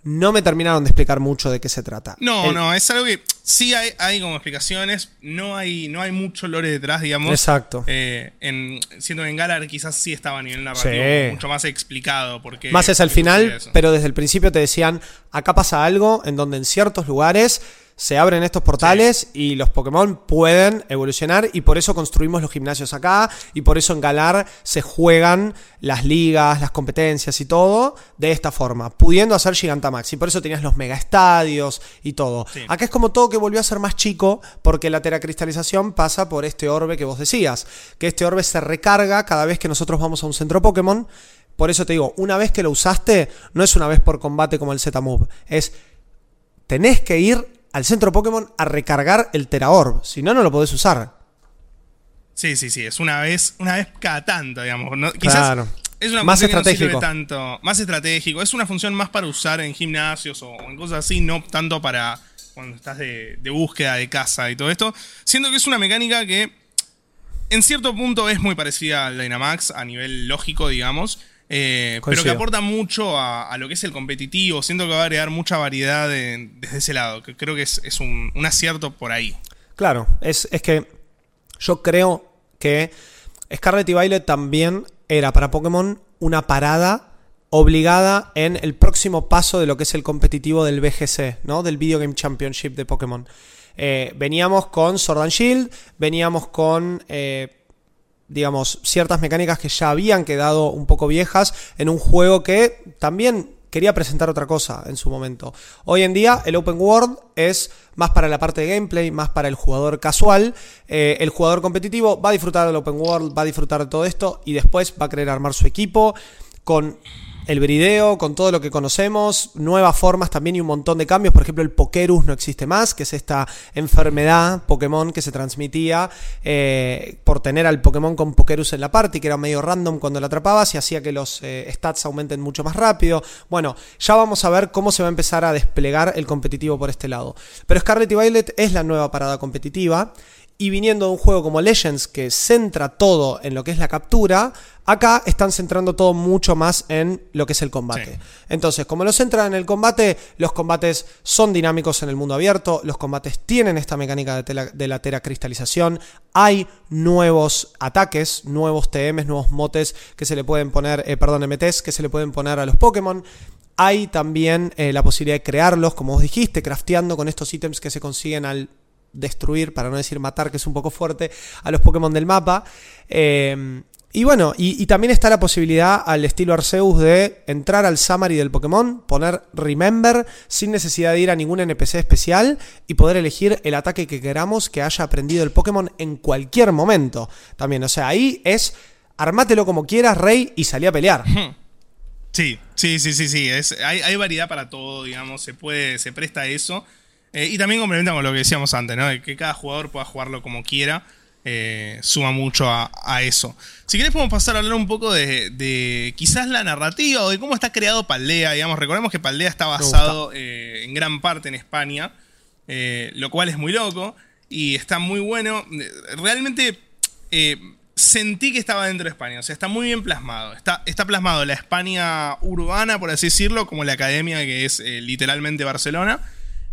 Speaker 2: no me terminaron de explicar mucho de qué se trata.
Speaker 1: No, no, es algo que sí hay, hay, como explicaciones, no hay, no hay mucho lore detrás, digamos.
Speaker 2: Exacto.
Speaker 1: Eh, en, siendo que en Galar quizás sí estaba a nivel narrativo mucho más explicado. Porque,
Speaker 2: más es al final, pero desde el principio te decían, acá pasa algo en donde en ciertos lugares se abren estos portales y los Pokémon pueden evolucionar y por eso construimos los gimnasios acá y por eso en Galar se juegan las ligas, las competencias y todo de esta forma, pudiendo hacer Gigantamax y por eso tenías los mega estadios y todo. Acá es como todo que volvió a ser más chico porque la teracristalización pasa por este orbe que vos decías, que este orbe se recarga cada vez que nosotros vamos a un centro Pokémon. Por eso te digo, una vez que lo usaste, no es una vez por combate como el Z-Move, es tenés que ir al centro Pokémon a recargar el Teraorb. Si no, no lo podés usar.
Speaker 1: Sí, sí, sí. Es una vez, una vez cada tanto, digamos. quizás es una
Speaker 2: más estratégico.
Speaker 1: tanto, más estratégico. Es una función más para usar en gimnasios o en cosas así, no tanto para cuando estás de, búsqueda de casa y todo esto. Siento que es una mecánica que en cierto punto es muy parecida al Dynamax a nivel lógico, digamos. Eh, pero que aporta mucho a, lo que es el competitivo. Siento que va a agregar mucha variedad desde ese lado. Que creo que es, un, acierto por ahí.
Speaker 2: Claro, es, que yo creo que Scarlet y Violet también era para Pokémon una parada obligada en el próximo paso de lo que es el competitivo del BGC, ¿no? Del Video Game Championship de Pokémon. Eh, veníamos con Sword and Shield, veníamos con eh, digamos, ciertas mecánicas que ya habían quedado un poco viejas en un juego que también quería presentar otra cosa en su momento. Hoy en día el Open World es más para la parte de gameplay, más para el jugador casual. Eh, el jugador competitivo va a disfrutar del Open World, va a disfrutar de todo esto y después va a querer armar su equipo con el brideo, con todo lo que conocemos, nuevas formas también y un montón de cambios. Por ejemplo, el Pokerus no existe más, que es esta enfermedad Pokémon que se transmitía eh, por tener al Pokémon con Pokerus en la party, que era medio random cuando lo atrapabas y hacía que los eh, stats aumenten mucho más rápido. Bueno, ya vamos a ver cómo se va a empezar a desplegar el competitivo por este lado. Pero Scarlet y Violet es la nueva parada competitiva y viniendo de un juego como Legends que centra todo en lo que es la captura, acá están centrando todo mucho más en lo que es el combate. Entonces, como lo centran en el combate, los combates son dinámicos en el mundo abierto, los combates tienen esta mecánica de, de la teracristalización, hay nuevos ataques, nuevos TMs, nuevos motes que se le pueden poner, eh, perdón, MTs que se le pueden poner a los Pokémon hay también eh, la posibilidad de crearlos, como vos dijiste, crafteando con estos ítems que se consiguen al destruir, para no decir matar, que es un poco fuerte, a los Pokémon del mapa. Eh, y bueno, y, también está la posibilidad al estilo Arceus de entrar al summary del Pokémon, poner Remember sin necesidad de ir a ningún NPC especial y poder elegir el ataque que queramos que haya aprendido el Pokémon en cualquier momento. También, o sea, ahí es armátelo como quieras, Rey, y salí a pelear.
Speaker 1: Sí, sí, sí, sí, sí. Es, hay, variedad para todo, digamos, se puede, se presta a eso. Eh, y también complementa con lo que decíamos antes, ¿no? De que cada jugador pueda jugarlo como quiera. Eh, suma mucho a, eso. Si querés podemos pasar a hablar un poco de, quizás la narrativa o de cómo está creado Paldea, digamos, recordemos que Paldea está basado eh, en gran parte en España, eh, lo cual es muy loco y está muy bueno. Realmente sentí que estaba dentro de España, o sea, está muy bien plasmado. Está, está plasmado la España urbana, por así decirlo, como la academia que es literalmente Barcelona.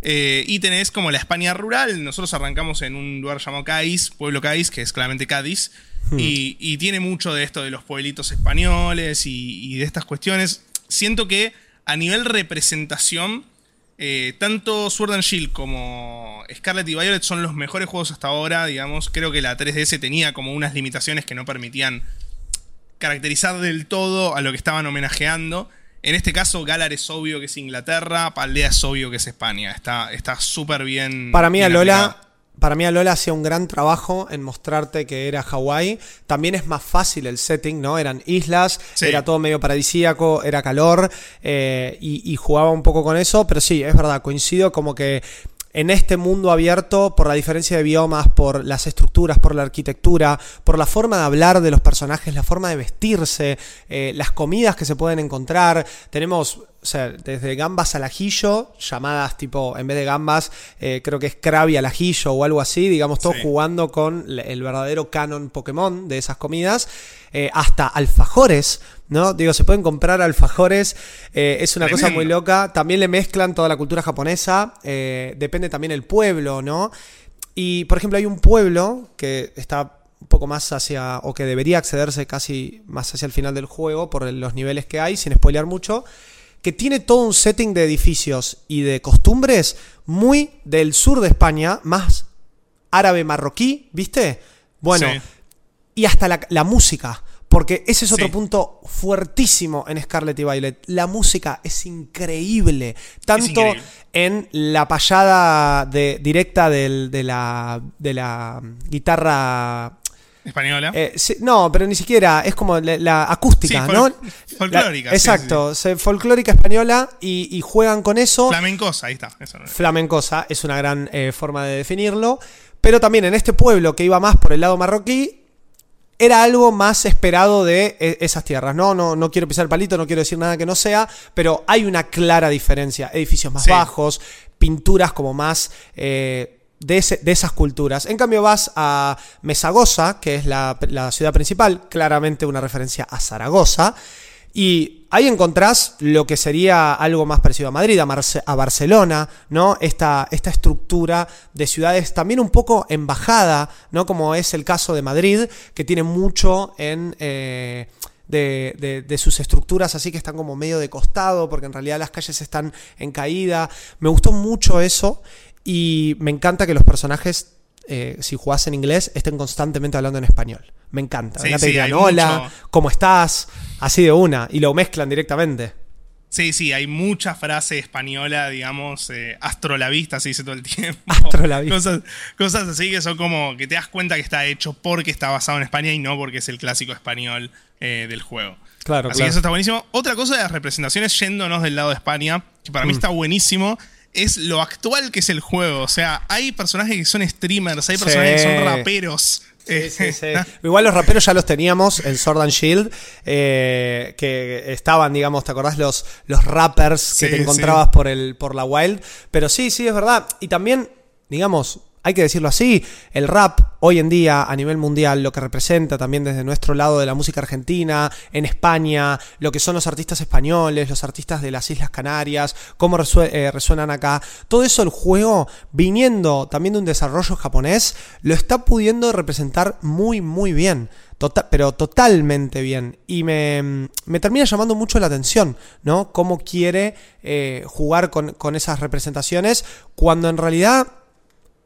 Speaker 1: Eh, y tenés como la España rural. Nosotros arrancamos en un lugar llamado Cádiz, pueblo Cádiz, que es claramente Cádiz. Hmm. Y, tiene mucho de esto de los pueblitos españoles y, de estas cuestiones. Siento que a nivel representación, eh, tanto Sword and Shield como Scarlet y Violet son los mejores juegos hasta ahora. Digamos, creo que la 3DS tenía como unas limitaciones que no permitían caracterizar del todo a lo que estaban homenajeando. En este caso, Galar es obvio que es Inglaterra, Paldea es obvio que es España. Está súper bien.
Speaker 2: Para mí, Lola. Para mí, Lola hacía un gran trabajo en mostrarte que era Hawái. También es más fácil el setting, ¿no? Eran islas, era todo medio paradisíaco, era calor, eh, y, y jugaba un poco con eso. Pero sí, es verdad, coincido como que en este mundo abierto, por la diferencia de biomas, por las estructuras, por la arquitectura, por la forma de hablar de los personajes, la forma de vestirse, eh, las comidas que se pueden encontrar. Tenemos o sea, desde gambas al ajillo, llamadas tipo, en vez de gambas, eh, creo que es Krabi al ajillo o algo así, digamos, todo jugando con el verdadero canon Pokémon de esas comidas, eh, hasta alfajores, ¿no? Digo, se pueden comprar alfajores, eh, es una cosa muy loca, también le mezclan toda la cultura japonesa, depende también el pueblo, ¿no? Y, por ejemplo, hay un pueblo que está un poco más hacia, o que debería accederse casi más hacia el final del juego por los niveles que hay, sin spoilear mucho, que tiene todo un setting de edificios y de costumbres muy del sur de España, más árabe marroquí, ¿viste? Bueno, y hasta la, música. Porque ese es otro punto fuertísimo en Scarlet y Violet. La música es increíble. Tanto en la payada de, directa de, la, de la guitarra
Speaker 1: española.
Speaker 2: Eh, no, pero ni siquiera, es como la, acústica, ¿no?
Speaker 1: Folclórica.
Speaker 2: exacto, folclórica española y, juegan con eso.
Speaker 1: Flamencosa, ahí está.
Speaker 2: Flamencosa es una gran eh, forma de definirlo. Pero también en este pueblo que iba más por el lado marroquí, era algo más esperado de e, esas tierras. No, no, no quiero pisar el palito, no quiero decir nada que no sea, pero hay una clara diferencia. Edificios más bajos, pinturas como más eh, de, esas culturas. En cambio vas a Mesagosa, que es la, ciudad principal, claramente una referencia a Zaragoza, y ahí encontrás lo que sería algo más parecido a Madrid, a, Barcelona, ¿no? Esta, esta, estructura de ciudades también un poco embajada, ¿no? Como es el caso de Madrid, que tiene mucho en... Eh, de, de, sus estructuras, así que están como medio de costado, porque en realidad las calles están en caída. Me gustó mucho eso y me encanta que los personajes, eh, si jugás en inglés, estén constantemente hablando en español. Me encanta. me encanta hola, ¿cómo estás? Así de una. Y lo mezclan directamente.
Speaker 1: Sí, sí, hay mucha frase española, digamos, eh, astrolavista, se dice todo el tiempo.
Speaker 2: Astrolavista.
Speaker 1: Cosas, cosas así que son como que te das cuenta que está hecho porque está basado en España y no porque es el clásico español eh, del juego.
Speaker 2: Claro,
Speaker 1: Así que eso está buenísimo. Otra cosa de las representaciones, yéndonos del lado de España, que para mí mm. está buenísimo, es lo actual que es el juego. O sea, hay personajes que son streamers, hay personajes que son raperos.
Speaker 2: Sí, sí, sí. Igual los raperos ya los teníamos en Sword and Shield, eh, que estaban, digamos, ¿te acordás los, los rappers que te encontrabas por, el, por la Wild? Pero sí, sí, es verdad. Y también, digamos, hay que decirlo así, el rap hoy en día a nivel mundial, lo que representa también desde nuestro lado de la música argentina, en España, lo que son los artistas españoles, los artistas de las Islas Canarias, cómo eh, resuenan acá, todo eso el juego, viniendo también de un desarrollo japonés, lo está pudiendo representar muy, muy bien. Tota- pero totalmente bien. Y me, me termina llamando mucho la atención, ¿no? Cómo quiere eh, jugar con, con esas representaciones cuando en realidad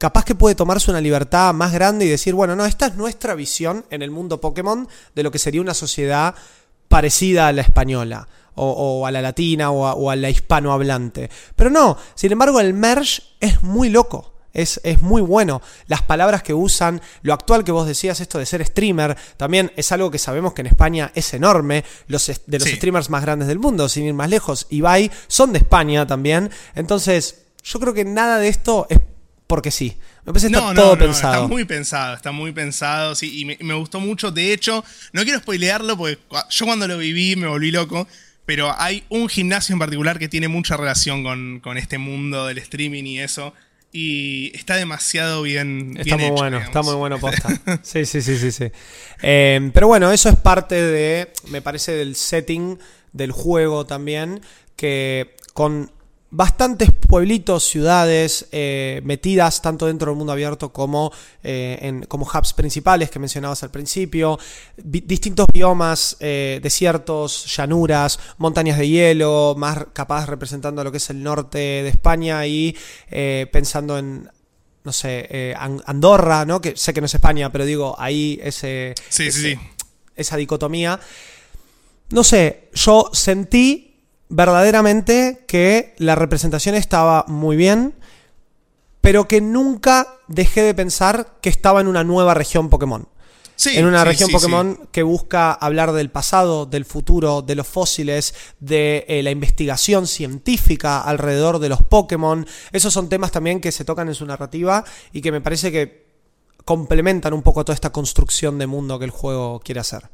Speaker 2: capaz que puede tomarse una libertad más grande y decir, bueno, no, esta es nuestra visión en el mundo Pokémon de lo que sería una sociedad parecida a la española. O, o a la latina o a, o a la hispanohablante. Pero no, sin embargo el merge es muy loco. Es, es, muy bueno. Las palabras que usan, lo actual que vos decías, esto de ser streamer, también es algo que sabemos que en España es enorme. Los, de los sí. streamers más grandes del mundo, sin ir más lejos, Ibai, son de España también. Entonces, yo creo que nada de esto es porque sí. Me parece que
Speaker 1: no,
Speaker 2: está todo
Speaker 1: no, no,
Speaker 2: pensado.
Speaker 1: Está muy pensado, está muy pensado, sí, y me, me, gustó mucho. De hecho, no quiero spoilearlo porque yo cuando lo viví me volví loco, pero hay un gimnasio en particular que tiene mucha relación con, con este mundo del streaming y eso. Y está demasiado bien.
Speaker 2: Está
Speaker 1: bien
Speaker 2: muy
Speaker 1: hecho,
Speaker 2: bueno,
Speaker 1: digamos.
Speaker 2: está muy bueno posta. Sí, sí, sí, sí, sí. Eh, pero bueno, eso es parte de, me parece, del setting del juego también, que con bastantes pueblitos, ciudades eh, metidas tanto dentro del mundo abierto como, eh, en, como hubs principales que mencionabas al principio, distintos biomas, eh, desiertos, llanuras, montañas de hielo, más capaz representando lo que es el norte de España y pensando en no sé, Andorra, ¿no? Que sé que no es España, pero digo, ahí ese,
Speaker 1: sí,
Speaker 2: ese
Speaker 1: sí, sí.
Speaker 2: esa dicotomía. No sé, yo sentí verdaderamente que la representación estaba muy bien, pero que nunca dejé de pensar que estaba en una nueva región Pokémon.
Speaker 1: Sí,
Speaker 2: en una
Speaker 1: sí,
Speaker 2: región
Speaker 1: sí,
Speaker 2: Pokémon que busca hablar del pasado, del futuro, de los fósiles, de eh, la investigación científica alrededor de los Pokémon. Esos son temas también que se tocan en su narrativa y que me parece que complementan un poco toda esta construcción de mundo que el juego quiere hacer.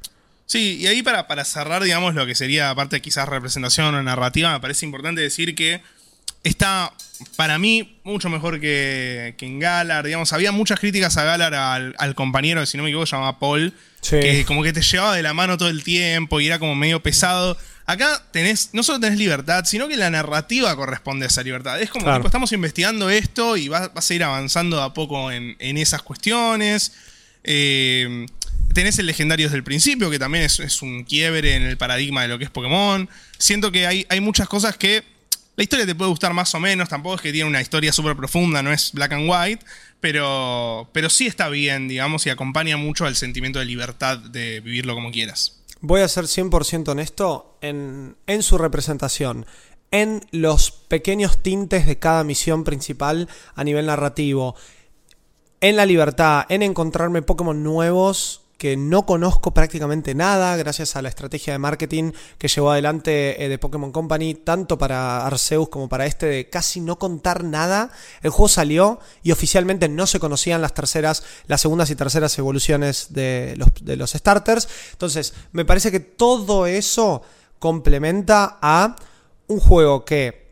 Speaker 1: Sí, y ahí para, para cerrar, digamos, lo que sería, aparte quizás representación o narrativa, me parece importante decir que está, para mí, mucho mejor que, que en Galar. Digamos, había muchas críticas a Galar al, al compañero, si no me equivoco, se llamaba Paul, sí. que como que te llevaba de la mano todo el tiempo y era como medio pesado. Acá tenés, no solo tenés libertad, sino que la narrativa corresponde a esa libertad. Es como
Speaker 2: claro.
Speaker 1: estamos investigando esto y vas, vas a ir avanzando a poco en, en esas cuestiones. Eh, tenés el legendario desde el principio, que también es, un quiebre en el paradigma de lo que es Pokémon. Siento que hay, muchas cosas que la historia te puede gustar más o menos, tampoco es que tiene una historia súper profunda, no es black and white, pero, pero sí está bien, digamos, y acompaña mucho al sentimiento de libertad de vivirlo como quieras.
Speaker 2: Voy a ser 100% honesto en su representación en los pequeños tintes de cada misión principal a nivel narrativo, en la libertad, en encontrarme Pokémon nuevos que no conozco prácticamente nada gracias a la estrategia de marketing que llevó adelante eh, de Pokémon Company, tanto para Arceus como para este de casi no contar nada. El juego salió y oficialmente no se conocían las terceras, las segundas y terceras evoluciones de los, de los starters. Entonces, me parece que todo eso complementa a un juego que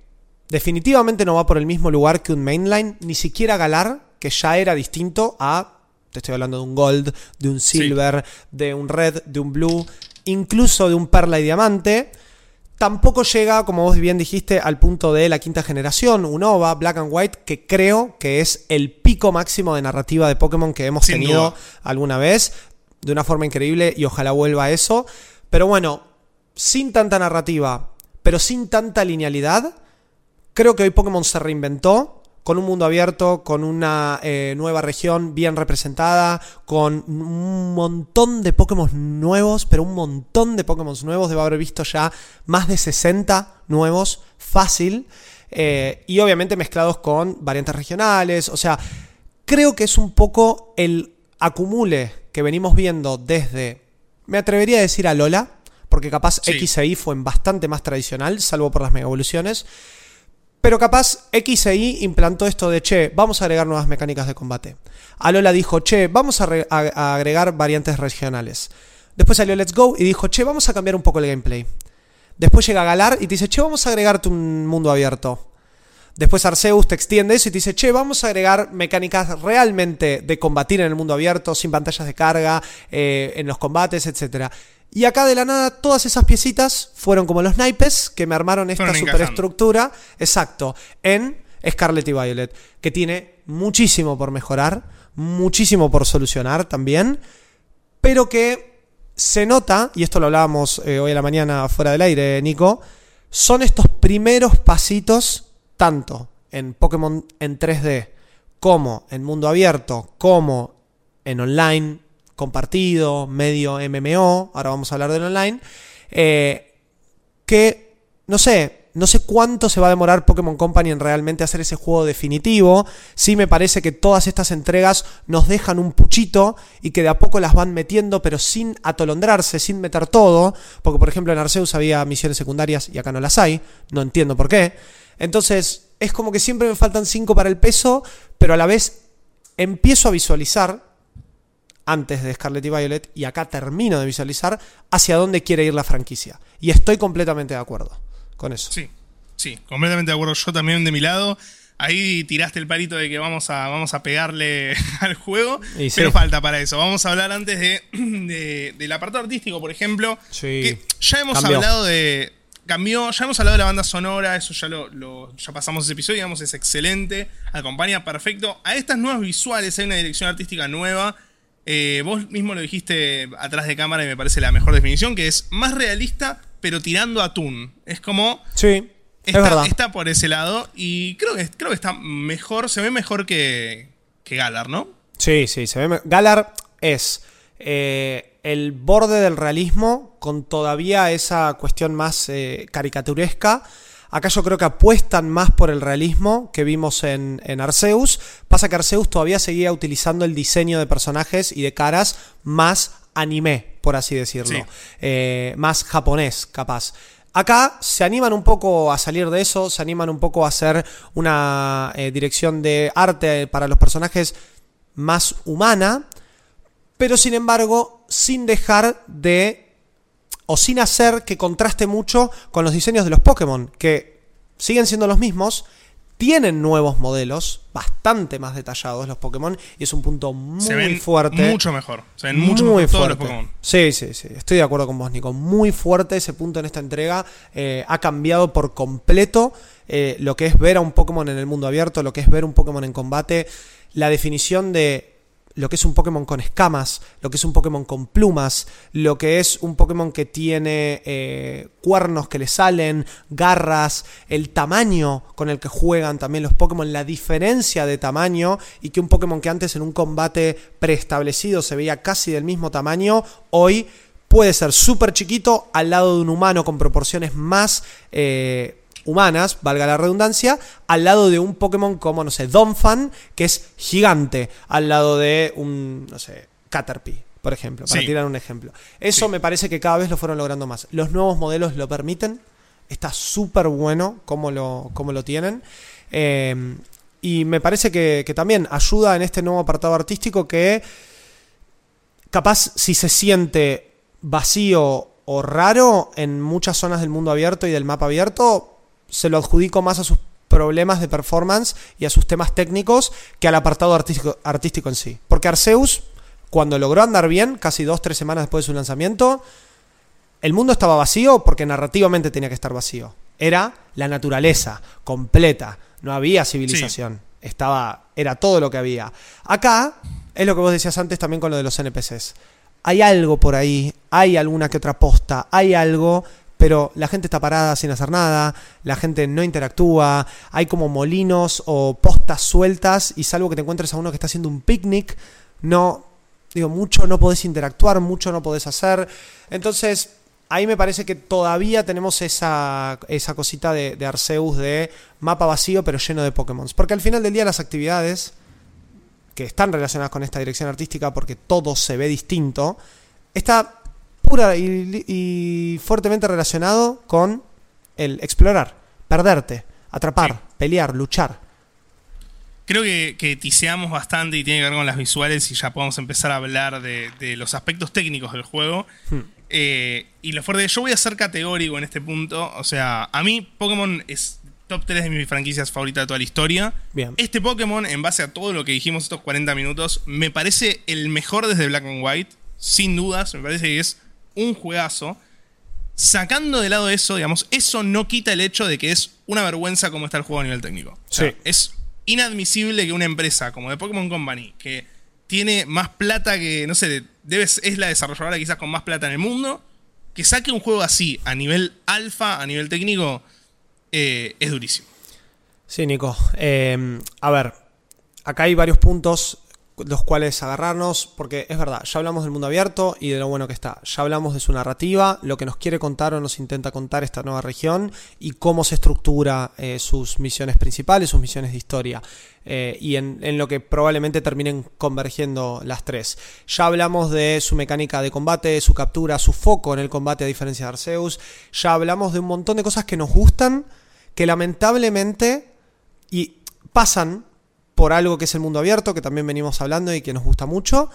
Speaker 2: definitivamente no va por el mismo lugar que un mainline, ni siquiera Galar, que ya era distinto a te estoy hablando de un gold, de un silver, sí. de un red, de un blue, incluso de un perla y diamante. Tampoco llega, como vos bien dijiste, al punto de la quinta generación, un OVA, Black and White, que creo que es el pico máximo de narrativa de Pokémon que hemos Sin tenido duda. alguna vez, de una forma increíble, y ojalá vuelva a eso. Pero bueno, sin tanta narrativa, pero sin tanta linealidad, creo que hoy Pokémon se reinventó con un mundo abierto, con una eh, nueva región bien representada, con un montón de Pokémon nuevos, pero un montón de Pokémon nuevos, debo haber visto ya más de 60 nuevos, fácil, eh, y obviamente mezclados con variantes regionales, o sea, creo que es un poco el acumule que venimos viendo desde, me atrevería a decir a Lola, porque capaz sí. X e Y fue bastante más tradicional, salvo por las mega evoluciones. Pero capaz X e implantó esto de, che, vamos a agregar nuevas mecánicas de combate. Alola dijo, che, vamos a, agregar variantes regionales. Después salió Let's Go y dijo, che, vamos a cambiar un poco el gameplay. Después llega Galar y te dice, che, vamos a agregarte un mundo abierto. Después Arceus te extiende eso y te dice, che, vamos a agregar mecánicas realmente de combatir en el mundo abierto, sin pantallas de carga, eh, en los combates, etcétera. Y acá de la nada todas esas piecitas fueron como los naipes que me armaron esta superestructura, exacto, en Scarlet y Violet, que tiene muchísimo por mejorar, muchísimo por solucionar también, pero que se nota, y esto lo hablábamos eh, hoy a la mañana fuera del aire, Nico, son estos primeros pasitos, tanto en Pokémon en 3D, como en mundo abierto, como en online, compartido, medio MMO, ahora vamos a hablar del online, eh, que, no sé, no sé cuánto se va a demorar Pokémon Company en realmente hacer ese juego definitivo. Sí me parece que todas estas entregas nos dejan un puchito y que de a poco las van metiendo, pero sin atolondrarse, sin meter todo. Porque, por ejemplo, en Arceus había misiones secundarias y acá no las hay. No entiendo por qué. Entonces, es como que siempre me faltan 5 para el peso, pero a la vez empiezo a visualizar antes de Scarlet y Violet, y acá termino de visualizar hacia dónde quiere ir la franquicia. Y estoy completamente de acuerdo con eso.
Speaker 1: Sí, sí, completamente de acuerdo. Yo también de mi lado. Ahí tiraste el palito de que vamos a, vamos a pegarle al juego, pero falta para eso. Vamos a hablar antes de, del apartado artístico, por ejemplo.
Speaker 2: Sí.
Speaker 1: Que ya hemos hablado de. Cambió, ya hemos hablado de la banda sonora, eso ya lo, ya pasamos ese episodio, digamos, es excelente, acompaña perfecto. A estas nuevas visuales hay una dirección artística nueva. Eh, vos mismo lo dijiste atrás de cámara y me parece la mejor definición, que es más realista, pero tirando a Toon. Es como.
Speaker 2: Sí.
Speaker 1: Está,
Speaker 2: es verdad.
Speaker 1: está por ese lado y creo que, creo que está mejor, se ve mejor que, que Galar, ¿no?
Speaker 2: Sí, sí, se ve. Galar es eh, el borde del realismo con todavía esa cuestión más eh, caricaturesca. Acá yo creo que apuestan más por el realismo que vimos en, en, Arceus. Pasa que Arceus todavía seguía utilizando el diseño de personajes y de caras más anime, por así decirlo.
Speaker 1: Sí.
Speaker 2: Eh, más japonés, capaz. Acá se animan un poco a salir de eso, se animan un poco a hacer una eh, dirección de arte para los personajes más humana, pero sin embargo sin dejar de o sin hacer que contraste mucho con los diseños de los Pokémon, que siguen siendo los mismos, tienen nuevos modelos, bastante más detallados los Pokémon, y es un punto muy
Speaker 1: se ven
Speaker 2: fuerte.
Speaker 1: Mucho mejor. Se ven mucho
Speaker 2: muy
Speaker 1: mejor todos
Speaker 2: fuerte.
Speaker 1: los Pokémon.
Speaker 2: Sí, sí, sí. Estoy de acuerdo con vos, Nico. Muy fuerte ese punto en esta entrega. Eh, ha cambiado por completo eh, lo que es ver a un Pokémon en el mundo abierto, lo que es ver un Pokémon en combate. La definición de lo que es un Pokémon con escamas, lo que es un Pokémon con plumas, lo que es un Pokémon que tiene eh, cuernos que le salen, garras, el tamaño con el que juegan también los Pokémon, la diferencia de tamaño y que un Pokémon que antes en un combate preestablecido se veía casi del mismo tamaño, hoy puede ser súper chiquito al lado de un humano con proporciones más... Eh, humanas, valga la redundancia, al lado de un Pokémon como, no sé, Donphan, que es gigante, al lado de un, no sé, Caterpie, por ejemplo, para
Speaker 1: Sí.
Speaker 2: tirar un ejemplo. Eso
Speaker 1: Sí.
Speaker 2: me parece que cada vez lo fueron logrando más. Los nuevos modelos lo permiten, está súper bueno como lo, como lo tienen. Eh, y me parece que, que también ayuda en este nuevo apartado artístico que capaz si se siente vacío o raro en muchas zonas del mundo abierto y del mapa abierto, se lo adjudico más a sus problemas de performance y a sus temas técnicos que al apartado artístico, artístico en sí. Porque Arceus, cuando logró andar bien, casi dos, tres semanas después de su lanzamiento, el mundo estaba vacío porque narrativamente tenía que estar vacío. Era la naturaleza completa, no había civilización. Estaba, era todo lo que había. Acá es lo que vos decías antes también con lo de los NPCs. Hay algo por ahí, hay alguna que otra posta, hay algo, pero la gente está parada sin hacer nada, la gente no interactúa, hay como molinos o postas sueltas y salvo que te encuentres a uno que está haciendo un picnic, no, digo, mucho no podés interactuar, mucho no podés hacer. Entonces, ahí me parece que todavía tenemos esa, esa cosita de, de Arceus de mapa vacío pero lleno de Pokémon. Porque al final del día las actividades que están relacionadas con esta dirección artística porque todo se ve distinto, está pura y, y fuertemente relacionado con el explorar, perderte, atrapar,
Speaker 1: Sí.
Speaker 2: pelear, luchar.
Speaker 1: Creo que, que tiseamos bastante y tiene que ver con las visuales y ya podemos empezar a hablar de, de los aspectos técnicos del juego.
Speaker 2: Hmm.
Speaker 1: Eh, y lo fuerte, yo voy a ser categórico en este punto. O sea, a mí Pokémon es top 3 de mis franquicias favoritas de toda la historia.
Speaker 2: Bien.
Speaker 1: Este Pokémon, en base a todo lo que dijimos estos 40 minutos, me parece el mejor desde Black and White. Sin dudas, me parece que es un juegazo. Sacando de lado eso, digamos, eso no quita el hecho de que es una vergüenza cómo está el juego a nivel técnico. O sea,
Speaker 2: Sí.
Speaker 1: es inadmisible que una empresa como The Pokémon Company, que tiene más plata que, no sé, debes, es la desarrolladora quizás con más plata en el mundo. Que saque un juego así, a nivel alfa, a nivel técnico, eh, es durísimo.
Speaker 2: Sí, Nico. Eh, a ver, acá hay varios puntos los cuales agarrarnos, porque es verdad, ya hablamos del mundo abierto y de lo bueno que está, ya hablamos de su narrativa, lo que nos quiere contar o nos intenta contar esta nueva región y cómo se estructura eh, sus misiones principales, sus misiones de historia. Eh, y en, en, lo que probablemente terminen convergiendo las tres. Ya hablamos de su mecánica de combate, su captura, su foco en el combate a diferencia de Arceus. Ya hablamos de un montón de cosas que nos gustan, que lamentablemente y pasan por algo que es el mundo abierto, que también venimos hablando y que nos gusta mucho,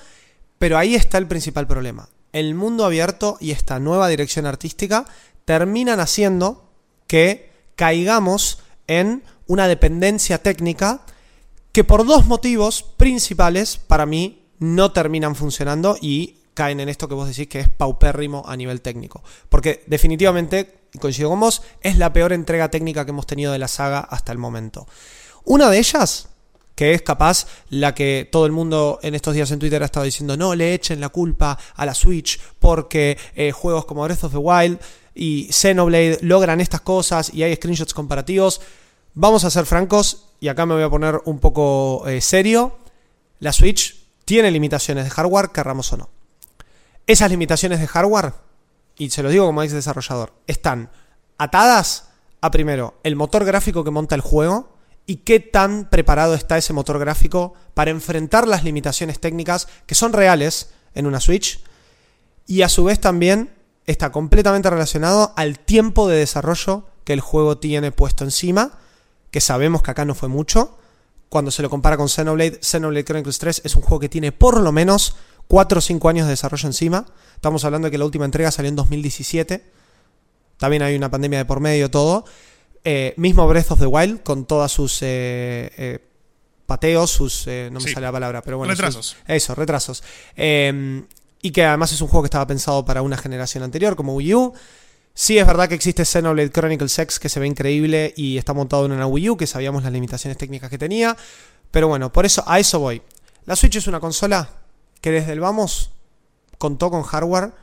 Speaker 2: pero ahí está el principal problema. El mundo abierto y esta nueva dirección artística terminan haciendo que caigamos en una dependencia técnica que por dos motivos principales para mí no terminan funcionando y caen en esto que vos decís que es paupérrimo a nivel técnico. Porque definitivamente, coincido con vos, es la peor entrega técnica que hemos tenido de la saga hasta el momento. Una de ellas que es capaz la que todo el mundo en estos días en Twitter ha estado diciendo no le echen la culpa a la Switch porque eh, juegos como Breath of the Wild y Xenoblade logran estas cosas y hay screenshots comparativos. Vamos a ser francos y acá me voy a poner un poco eh, serio. La Switch tiene limitaciones de hardware, querramos o no. Esas limitaciones de hardware, y se lo digo como ex desarrollador, están atadas a primero el motor gráfico que monta el juego y qué tan preparado está ese motor gráfico para enfrentar las limitaciones técnicas que son reales en una Switch y a su vez también está completamente relacionado al tiempo de desarrollo que el juego tiene puesto encima, que sabemos que acá no fue mucho. Cuando se lo compara con Xenoblade, Xenoblade Chronicles 3 es un juego que tiene por lo menos 4 o 5 años de desarrollo encima. Estamos hablando de que la última entrega salió en 2017. También hay una pandemia de por medio, todo. Eh, mismo Breath of the Wild, con todas sus eh, eh, pateos, sus. no me sale la palabra, pero bueno.
Speaker 1: Retrasos.
Speaker 2: eso, retrasos. Em, y que además es un juego que estaba pensado para una generación anterior, como Wii U. Sí, es verdad que existe Xenoblade Chronicles X que se ve increíble y está montado en una Wii U, que sabíamos las limitaciones técnicas que tenía. Pero bueno, por eso, a eso voy. La Switch es una consola que desde el vamos contó con hardware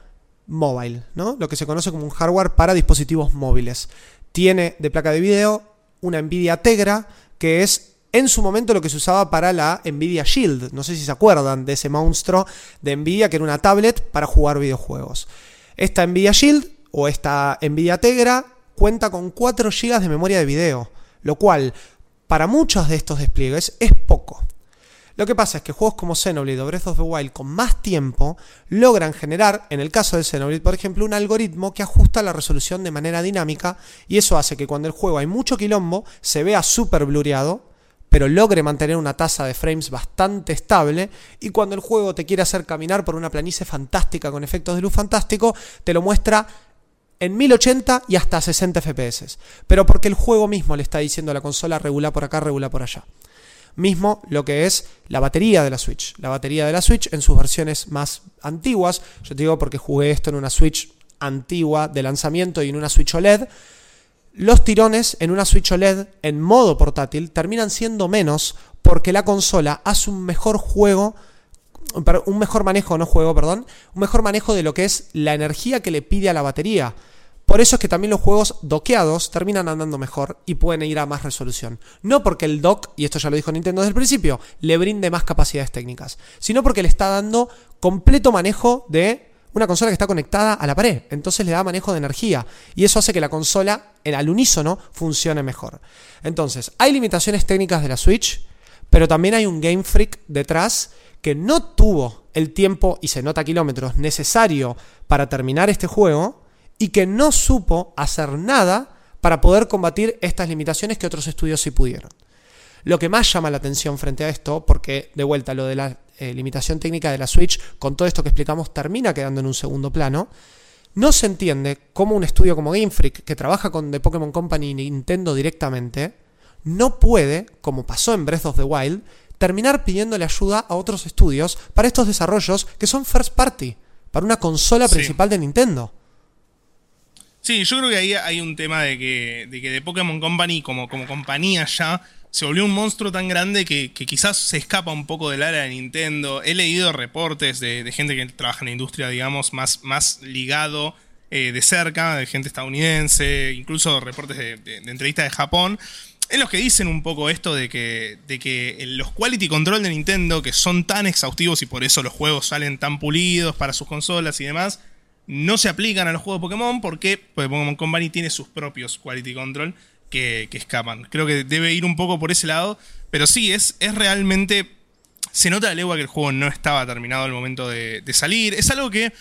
Speaker 2: mobile, ¿no? Lo que se conoce como un hardware para dispositivos móviles tiene de placa de video una Nvidia Tegra, que es en su momento lo que se usaba para la Nvidia Shield. No sé si se acuerdan de ese monstruo de Nvidia que era una tablet para jugar videojuegos. Esta Nvidia Shield o esta Nvidia Tegra cuenta con 4 GB de memoria de video, lo cual para muchos de estos despliegues es poco. Lo que pasa es que juegos como Xenoblade o Breath of the Wild con más tiempo logran generar, en el caso de Xenoblade por ejemplo, un algoritmo que ajusta la resolución de manera dinámica y eso hace que cuando el juego hay mucho quilombo se vea súper blureado, pero logre mantener una tasa de frames bastante estable y cuando el juego te quiere hacer caminar por una planicie fantástica con efectos de luz fantástico, te lo muestra en 1080 y hasta 60 FPS, pero porque el juego mismo le está diciendo a la consola regula por acá, regula por allá mismo lo que es la batería de la Switch. La batería de la Switch en sus versiones más antiguas, yo te digo porque jugué esto en una Switch antigua de lanzamiento y en una Switch OLED, los tirones en una Switch OLED en modo portátil terminan siendo menos porque la consola hace un mejor juego un mejor manejo, no juego, perdón, un mejor manejo de lo que es la energía que le pide a la batería. Por eso es que también los juegos doqueados terminan andando mejor y pueden ir a más resolución. No porque el dock, y esto ya lo dijo Nintendo desde el principio, le brinde más capacidades técnicas, sino porque le está dando completo manejo de una consola que está conectada a la pared. Entonces le da manejo de energía. Y eso hace que la consola, al unísono, funcione mejor. Entonces, hay limitaciones técnicas de la Switch, pero también hay un Game Freak detrás que no tuvo el tiempo, y se nota kilómetros, necesario para terminar este juego y que no supo hacer nada para poder combatir estas limitaciones que otros estudios sí pudieron. Lo que más llama la atención frente a esto, porque de vuelta lo de la eh, limitación técnica de la Switch, con todo esto que explicamos, termina quedando en un segundo plano, no se entiende cómo un estudio como Game Freak, que trabaja con The Pokémon Company y Nintendo directamente, no puede, como pasó en Breath of the Wild, terminar pidiéndole ayuda a otros estudios para estos desarrollos que son first party, para una consola principal de Nintendo.
Speaker 1: Sí, yo creo que ahí hay un tema de que, de Pokémon Company, como, como compañía ya, se volvió un monstruo tan grande que, quizás se escapa un poco del área de Nintendo. He leído reportes de, gente que trabaja en la industria, digamos, más, más ligado eh, de cerca, de gente estadounidense, incluso reportes de, de entrevistas de Japón, en los que dicen un poco esto de que, de que los quality control de Nintendo, que son tan exhaustivos y por eso los juegos salen tan pulidos para sus consolas y demás, no se aplican a los juegos de Pokémon porque Pokémon Company tiene sus propios quality control que, escapan. Creo que debe ir un poco por ese lado, pero sí, es, es realmente... Se nota la legua que el juego no estaba terminado al momento de, salir. Es algo que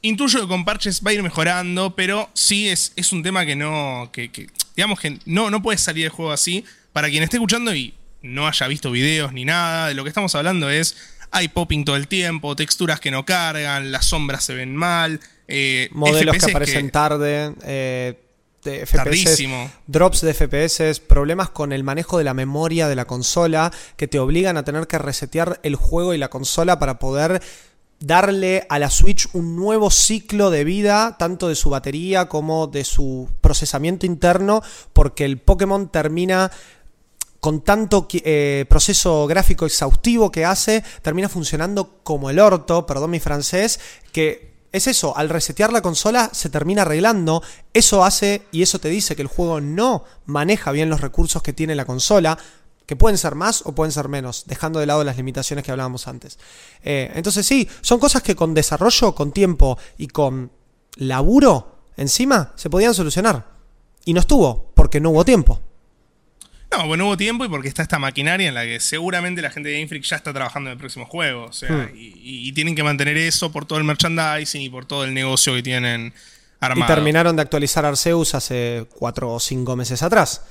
Speaker 1: intuyo que con parches va a ir mejorando, pero sí es, es un tema que no. Que, que, digamos que no, no puede salir el juego así. Para quien esté escuchando y no haya visto videos ni nada, de lo que estamos hablando es. Hay popping todo el tiempo, texturas que no cargan, las sombras se ven mal.
Speaker 2: Eh, Modelos que aparecen tarde. Eh, de FPS, drops de FPS, problemas con el manejo de la memoria de la consola que te obligan a tener que resetear el juego y la consola para poder darle a la Switch un nuevo ciclo de vida, tanto de su batería como de su procesamiento interno, porque el Pokémon termina con tanto eh, proceso gráfico exhaustivo que hace, termina funcionando como el orto, perdón mi francés, que es eso, al resetear la consola se termina arreglando, eso hace y eso te dice que el juego no maneja bien los recursos que tiene la consola, que pueden ser más o pueden ser menos, dejando de lado las limitaciones que hablábamos antes. Eh, entonces sí, son cosas que con desarrollo, con tiempo y con laburo encima se podían solucionar. Y no estuvo, porque no hubo tiempo.
Speaker 1: No, bueno, hubo tiempo y porque está esta maquinaria en la que seguramente la gente de Game Freak ya está trabajando en el próximo juego. O sea, hmm. y, tienen que mantener eso por todo el merchandising y por todo el negocio que tienen armado.
Speaker 2: Y terminaron de actualizar Arceus hace cuatro o cinco meses atrás.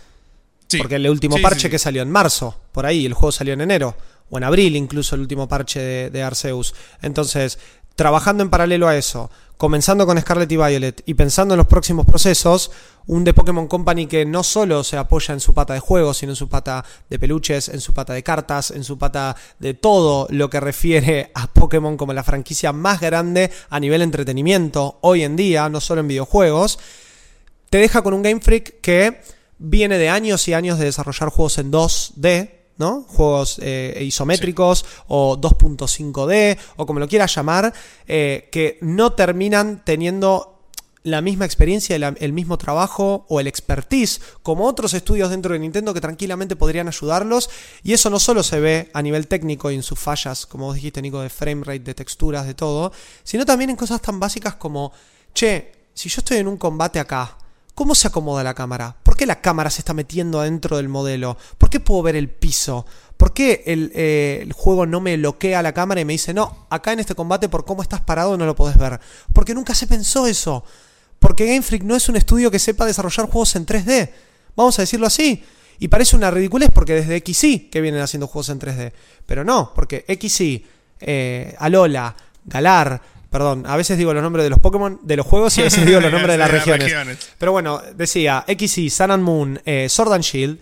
Speaker 2: Porque el último parche que salió en marzo, por ahí, el juego salió en enero, o en abril incluso el último parche de, Arceus. Entonces, trabajando en paralelo a eso, comenzando con Scarlet y Violet y pensando en los próximos procesos, un de Pokémon Company que no solo se apoya en su pata de juegos, sino en su pata de peluches, en su pata de cartas, en su pata de todo lo que refiere a Pokémon como la franquicia más grande a nivel entretenimiento hoy en día, no solo en videojuegos, te deja con un Game Freak que viene de años y años de desarrollar juegos en 2D, ¿no? Juegos eh, isométricos o 2.5D o como lo quieras llamar, eh, que no terminan teniendo la misma experiencia, el, mismo trabajo o el expertise como otros estudios dentro de Nintendo que tranquilamente podrían ayudarlos. Y eso no solo se ve a nivel técnico y en sus fallas, como vos dijiste, Nico, de frame rate, de texturas, de todo, sino también en cosas tan básicas como, che, si yo estoy en un combate acá, ¿Cómo se acomoda la cámara? ¿Por qué la cámara se está metiendo adentro del modelo? ¿Por qué puedo ver el piso? ¿Por qué eh, el, juego no me bloquea la cámara y me dice, no, acá en este combate por cómo estás parado no lo podés ver? Porque nunca se pensó eso. Porque Game Freak no es un estudio que sepa desarrollar juegos en 3D. Vamos a decirlo así. Y parece una ridiculez porque desde XY que vienen haciendo juegos en 3D. Pero no, porque XY, eh, Alola, Galar, Perdón, a veces digo los nombres de los Pokémon, de los juegos y a veces digo los nombres de las regiones. Pero bueno, decía XY, Sun and Moon, eh, Sword and Shield.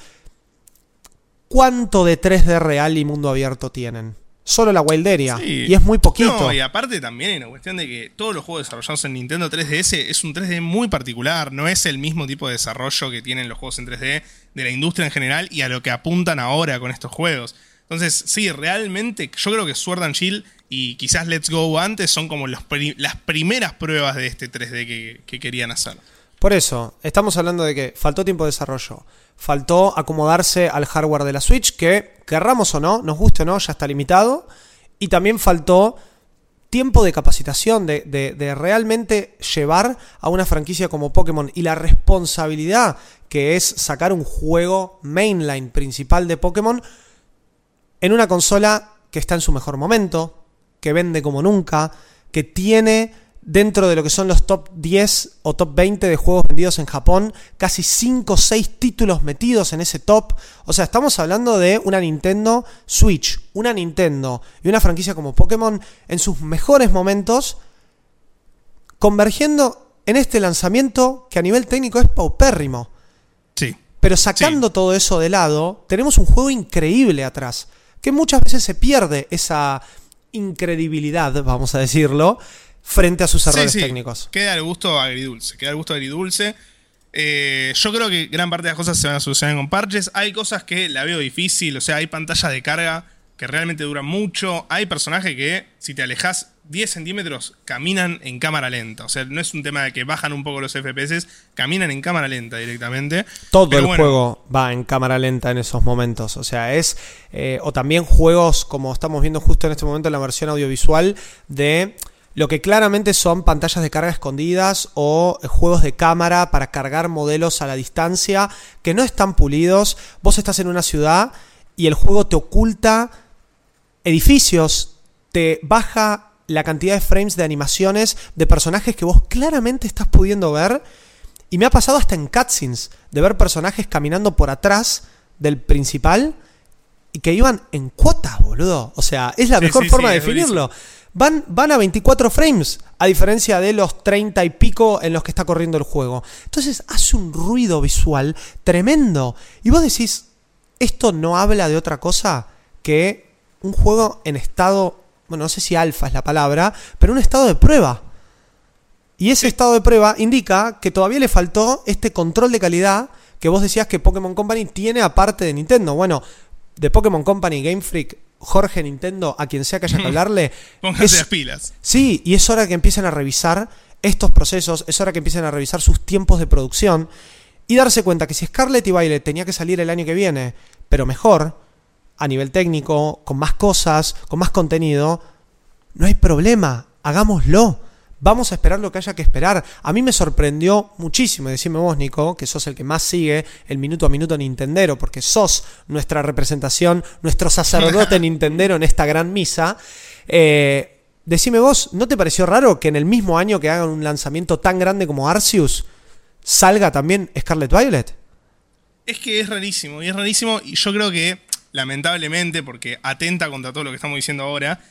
Speaker 2: ¿Cuánto de 3D real y mundo abierto tienen? Solo la Wilderia. Y es muy poquito. No,
Speaker 1: y aparte también hay una cuestión de que todos los juegos desarrollados en Nintendo 3DS es un 3D muy particular. No es el mismo tipo de desarrollo que tienen los juegos en 3D de la industria en general y a lo que apuntan ahora con estos juegos. Entonces, sí, realmente yo creo que Sword and Shield y quizás Let's Go antes son como las primeras pruebas de este 3D que, querían hacer.
Speaker 2: Por eso, estamos hablando de que faltó tiempo de desarrollo, faltó acomodarse al hardware de la Switch, que querramos o no, nos guste o no, ya está limitado, y también faltó tiempo de capacitación, de, de, realmente llevar a una franquicia como Pokémon. Y la responsabilidad que es sacar un juego mainline principal de Pokémon en una consola que está en su mejor momento, que vende como nunca, que tiene dentro de lo que son los top 10 o top 20 de juegos vendidos en Japón, casi 5 o 6 títulos metidos en ese top. O sea, estamos hablando de una Nintendo Switch, una Nintendo y una franquicia como Pokémon en sus mejores momentos, convergiendo en este lanzamiento que a nivel técnico es paupérrimo.
Speaker 1: Sí.
Speaker 2: Pero sacando todo eso de lado, tenemos un juego increíble atrás, que muchas veces se pierde esa incredibilidad, vamos a decirlo, frente a sus errores técnicos.
Speaker 1: Queda el gusto agridulce, queda el gusto agridulce. Eh, yo creo que gran parte de las cosas se van a solucionar con parches. Hay cosas que la veo difícil, o sea, hay pantallas de carga que realmente duran mucho. Hay personajes que, si te alejas 10 centímetros, caminan en cámara lenta. O sea, no es un tema de que bajan un poco los FPS, caminan en cámara lenta directamente.
Speaker 2: Todo el juego va en cámara lenta en esos momentos. O sea, es. Eh, o también juegos, como estamos viendo justo en este momento en la versión audiovisual, de lo que claramente son pantallas de carga escondidas o juegos de cámara para cargar modelos a la distancia que no están pulidos. Vos estás en una ciudad y el juego te oculta edificios, te baja la cantidad de frames de animaciones de personajes que vos claramente estás pudiendo ver. Y me ha pasado hasta en cutscenes de ver personajes caminando por atrás del principal y que iban en cuotas, boludo. O sea, es la mejor forma de definirlo. Van, van a 24 frames, a diferencia de los 30 y pico en los que está corriendo el juego. Entonces hace un ruido visual tremendo. Y vos decís, esto no habla de otra cosa que un juego en estado, bueno, no sé si alfa es la palabra, pero un estado de prueba. Y ese estado de prueba indica que todavía le faltó este control de calidad que vos decías que Pokémon Company tiene aparte de Nintendo. Bueno, de Pokémon Company, Game Freak, Jorge Nintendo, a quien sea que haya que hablarle.
Speaker 1: Pónganse las pilas.
Speaker 2: Sí, y es hora que empiecen a revisar estos procesos, es hora que empiecen a revisar sus tiempos de producción y darse cuenta que si Scarlet y Violet tenía que salir el año que viene, pero mejor, a nivel técnico, con más cosas, con más contenido, no hay problema, hagámoslo. Vamos a esperar lo que haya que esperar. A mí me sorprendió muchísimo, decime vos, Nico, que sos el que más sigue el minuto a minuto Nintendero, porque sos nuestra representación, nuestro sacerdote Nintendero en esta gran misa. Eh, decime vos, ¿no te pareció raro que en el mismo año que hagan un lanzamiento tan grande como Arceus salga también Scarlet Violet?
Speaker 1: Es que es rarísimo, y es rarísimo, y yo creo que, lamentablemente, porque atenta contra todo lo que estamos diciendo ahora,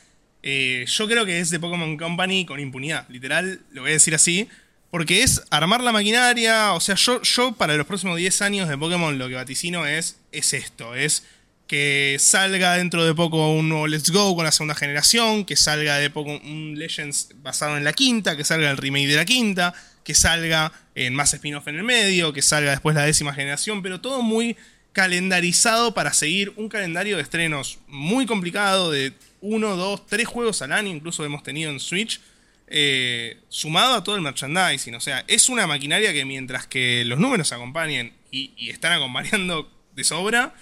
Speaker 1: eh, yo creo que es de Pokémon Company con impunidad, literal, lo voy a decir así. Porque es armar la maquinaria, o sea, yo, yo para los próximos 10 años de Pokémon lo que vaticino es, es esto, es que salga dentro de poco un nuevo Let's Go con la segunda generación, que salga de poco un Legends basado en la quinta, que salga el remake de la quinta, que salga en más spin-off en el medio, que salga después la décima generación, pero todo muy calendarizado para seguir un calendario de estrenos muy complicado de uno, dos, tres juegos al año, incluso hemos tenido en Switch, eh, sumado a todo el merchandising. O sea, es una maquinaria que mientras que los números acompañen y, están acompañando de sobra,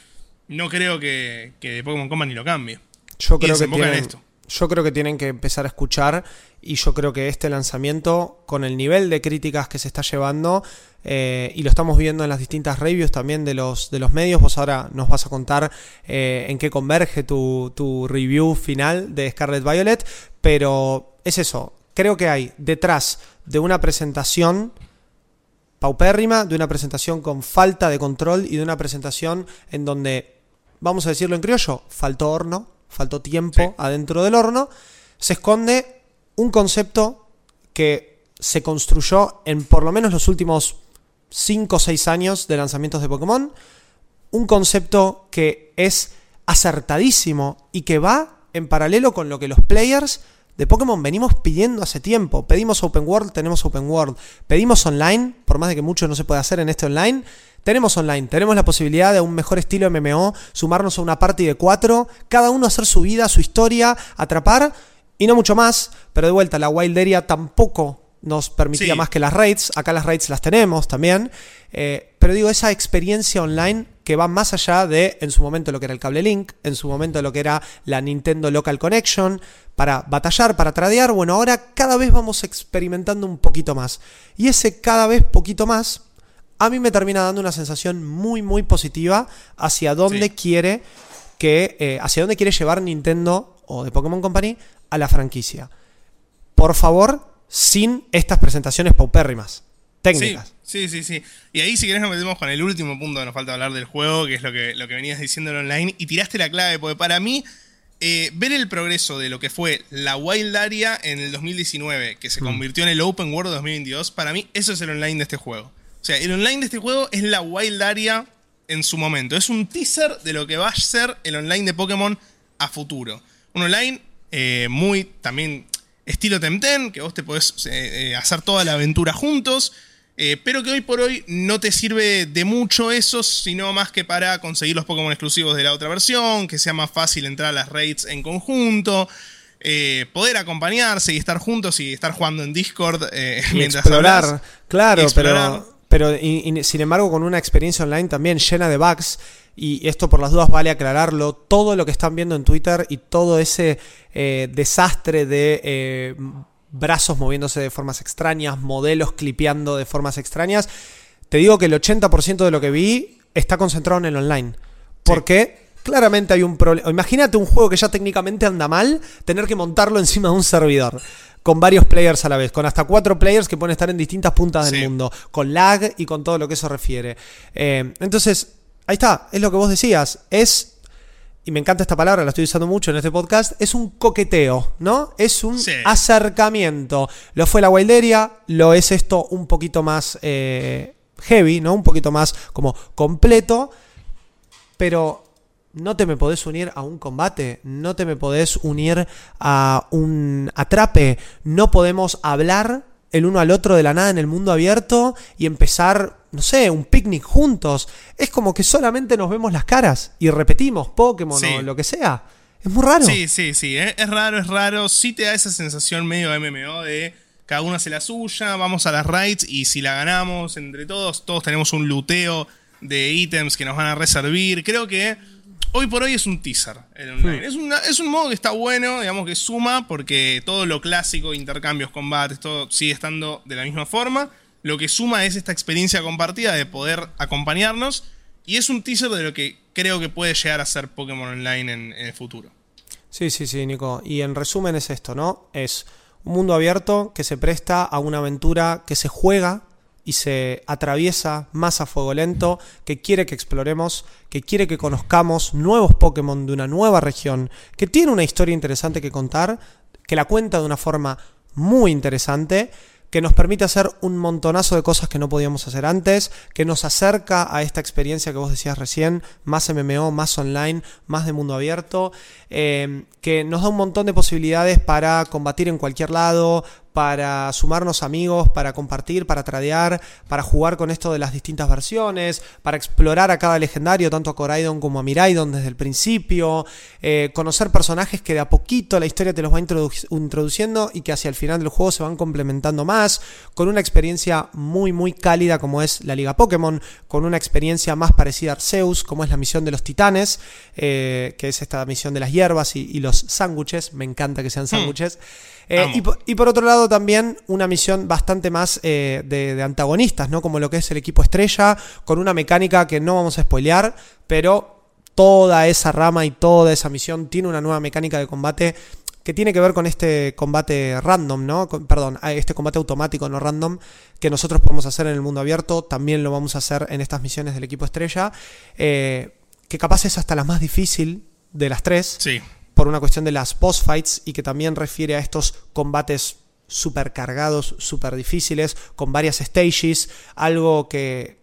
Speaker 1: no creo que, que Pokémon Company lo cambie.
Speaker 2: Yo creo que tienen, Yo creo que tienen que empezar a escuchar y yo creo que este lanzamiento, con el nivel de críticas que se está llevando, eh, y lo estamos viendo en las distintas reviews también de los, de los medios. Vos ahora nos vas a contar eh, en qué converge tu, tu, review final de Scarlet Violet, pero es eso. Creo que hay detrás de una presentación paupérrima, de una presentación con falta de control y de una presentación en donde, vamos a decirlo en criollo, faltó horno, faltó tiempo adentro del horno, se esconde un concepto que se construyó en por lo menos los últimos 5 o 6 años de lanzamientos de Pokémon. Un concepto que es acertadísimo y que va en paralelo con lo que los players de Pokémon venimos pidiendo hace tiempo. Pedimos Open World, tenemos Open World. Pedimos online, por más de que mucho no se puede hacer en este online. Tenemos online, tenemos la posibilidad de un mejor estilo MMO, sumarnos a una party de 4, cada uno hacer su vida, su historia, atrapar y no mucho más. Pero de vuelta, la Wild Area tampoco nos permitía más que las raids. Acá las raids las tenemos también. Eh, pero digo, esa experiencia online que va más allá de, en su momento, lo que era el cable link, en su momento lo que era la Nintendo Local Connection, para batallar, para tradear. Bueno, ahora cada vez vamos experimentando un poquito más. Y ese cada vez poquito más, a mí me termina dando una sensación muy, muy positiva hacia dónde quiere que, eh, hacia dónde quiere llevar Nintendo o de Pokémon Company a la franquicia. Por favor, sin estas presentaciones paupérrimas, técnicas.
Speaker 1: Sí, sí, sí. Y ahí si querés nos metemos con el último punto que nos falta hablar del juego, que es lo que, lo que venías diciendo en online, y tiraste la clave, porque para mí, eh, ver el progreso de lo que fue la Wild Area en el 2019, que se mm. convirtió en el Open World 2022, para mí eso es el online de este juego. O sea, el online de este juego es la Wild Area en su momento. Es un teaser de lo que va a ser el online de Pokémon a futuro. Un online eh, muy también estilo Temtem, que vos te podés eh, eh, hacer toda la aventura juntos. eh, pero que hoy por hoy no te sirve de mucho eso, sino más que para conseguir los Pokémon exclusivos de la otra versión, que sea más fácil entrar a las raids en conjunto, eh, poder acompañarse y estar juntos y estar jugando en Discord
Speaker 2: eh, mientras explorar, claro, pero, pero sin embargo con una experiencia online también llena de bugs. Y esto por las dudas vale aclararlo, todo lo que están viendo en Twitter y todo ese desastre de brazos moviéndose de formas extrañas, modelos clipeando de formas extrañas. Te digo que el 80% de lo que vi está concentrado en el online. Porque claramente hay un problema. Imagínate un juego que ya técnicamente anda mal, tener que montarlo encima de un servidor. Con varios players a la vez, con hasta cuatro players que pueden estar en distintas puntas del mundo, con lag y con todo lo que eso refiere. Eh, entonces, ahí está, es lo que vos decías. Es y me encanta esta palabra, la estoy usando mucho en este podcast, es un coqueteo, ¿no? Es un acercamiento. Lo fue la Wilderia, lo es esto un poquito más eh, heavy, ¿no? Un poquito más como completo, pero no te me podés unir a un combate, no te me podés unir a un atrape, no podemos hablar el uno al otro de la nada en el mundo abierto y empezar no sé, un picnic juntos. Es como que solamente nos vemos las caras y repetimos Pokémon o lo que sea. Es muy raro.
Speaker 1: Sí, sí, sí. ¿eh? Es raro, es raro. Sí te da esa sensación medio MMO de cada uno hace la suya, vamos a las raids y si la ganamos entre todos, todos tenemos un luteo de ítems que nos van a reservir. Creo que hoy por hoy es un teaser hmm. Es, es, un modo que está bueno, digamos que suma, porque todo lo clásico, intercambios, combates, todo sigue estando de la misma forma. Lo que suma es esta experiencia compartida de poder acompañarnos. Y es un teaser de lo que creo que puede llegar a ser Pokémon Online en, el futuro.
Speaker 2: Sí, sí, sí, Nico. Y en resumen es esto, ¿no? Es un mundo abierto que se presta a una aventura que se juega y se atraviesa más a fuego lento, que quiere que exploremos, que quiere que conozcamos nuevos Pokémon de una nueva región, que tiene una historia interesante que contar, que la cuenta de una forma muy interesante que nos permite hacer un montonazo de cosas que no podíamos hacer antes, que nos acerca a esta experiencia que vos decías recién, más MMO, más online, más de mundo abierto, eh, que nos da un montón de posibilidades para combatir en cualquier lado, para sumarnos amigos, para compartir, para tradear, para jugar con esto de las distintas versiones, para explorar a cada legendario, tanto a Coraidon como a Miraidon desde el principio, eh, conocer personajes que de a poquito la historia te los va introduciendo y que hacia el final del juego se van complementando más, con una experiencia muy muy cálida como es la Liga Pokémon, con una experiencia más parecida a Arceus, como es la misión de los titanes, eh, que es esta misión de las hierbas y, los sándwiches, me encanta que sean hmm. sándwiches. Eh, y, por, otro lado también una misión bastante más eh, de, antagonistas, ¿no? Como lo que es el equipo estrella, con una mecánica que no vamos a spoilear, pero toda esa rama y toda esa misión tiene una nueva mecánica de combate que tiene que ver con este combate random, ¿no? perdón, este combate automático, no random, que nosotros podemos hacer en el mundo abierto, también lo vamos a hacer en estas misiones del equipo estrella, eh, que capaz es hasta la más difícil de las tres.
Speaker 1: Sí
Speaker 2: por una cuestión de las boss fights y que también refiere a estos combates super cargados, super difíciles, con varias stages, algo que,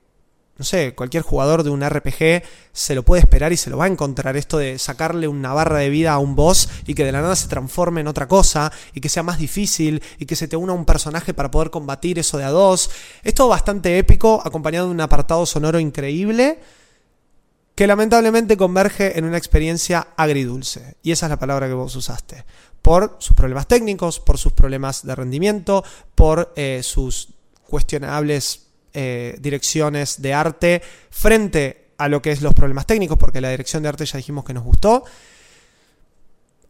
Speaker 2: no sé, cualquier jugador de un RPG se lo puede esperar y se lo va a encontrar, esto de sacarle una barra de vida a un boss y que de la nada se transforme en otra cosa y que sea más difícil y que se te una un personaje para poder combatir eso de a dos. Es todo bastante épico, acompañado de un apartado sonoro increíble que lamentablemente converge en una experiencia agridulce. Y esa es la palabra que vos usaste. Por sus problemas técnicos, por sus problemas de rendimiento, por eh, sus cuestionables eh, direcciones de arte frente a lo que es los problemas técnicos, porque la dirección de arte ya dijimos que nos gustó.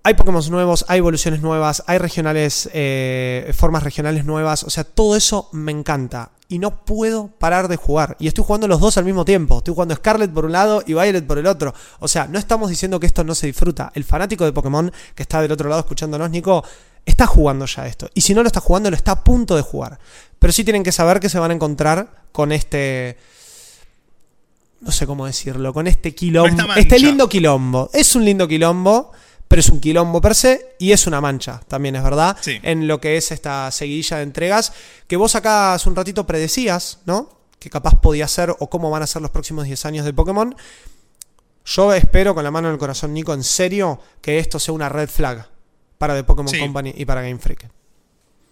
Speaker 2: Hay Pokémon nuevos, hay evoluciones nuevas, hay regionales, eh, formas regionales nuevas. O sea, todo eso me encanta. Y no puedo parar de jugar. Y estoy jugando los dos al mismo tiempo. Estoy jugando Scarlet por un lado y Violet por el otro. O sea, no estamos diciendo que esto no se disfruta. El fanático de Pokémon que está del otro lado escuchándonos, Nico, está jugando ya esto. Y si no lo está jugando, lo está a punto de jugar. Pero sí tienen que saber que se van a encontrar con este no sé cómo decirlo, con este quilombo. Este lindo quilombo. Es un lindo quilombo pero es un quilombo per se y es una mancha, también es verdad, en lo que es esta seguidilla de entregas que vos acá hace un ratito predecías, ¿no? Que capaz podía ser o cómo van a ser los próximos 10 años de Pokémon. Yo espero con la mano en el corazón, Nico, en serio, que esto sea una red flag para The Pokémon Company y para Game Freak.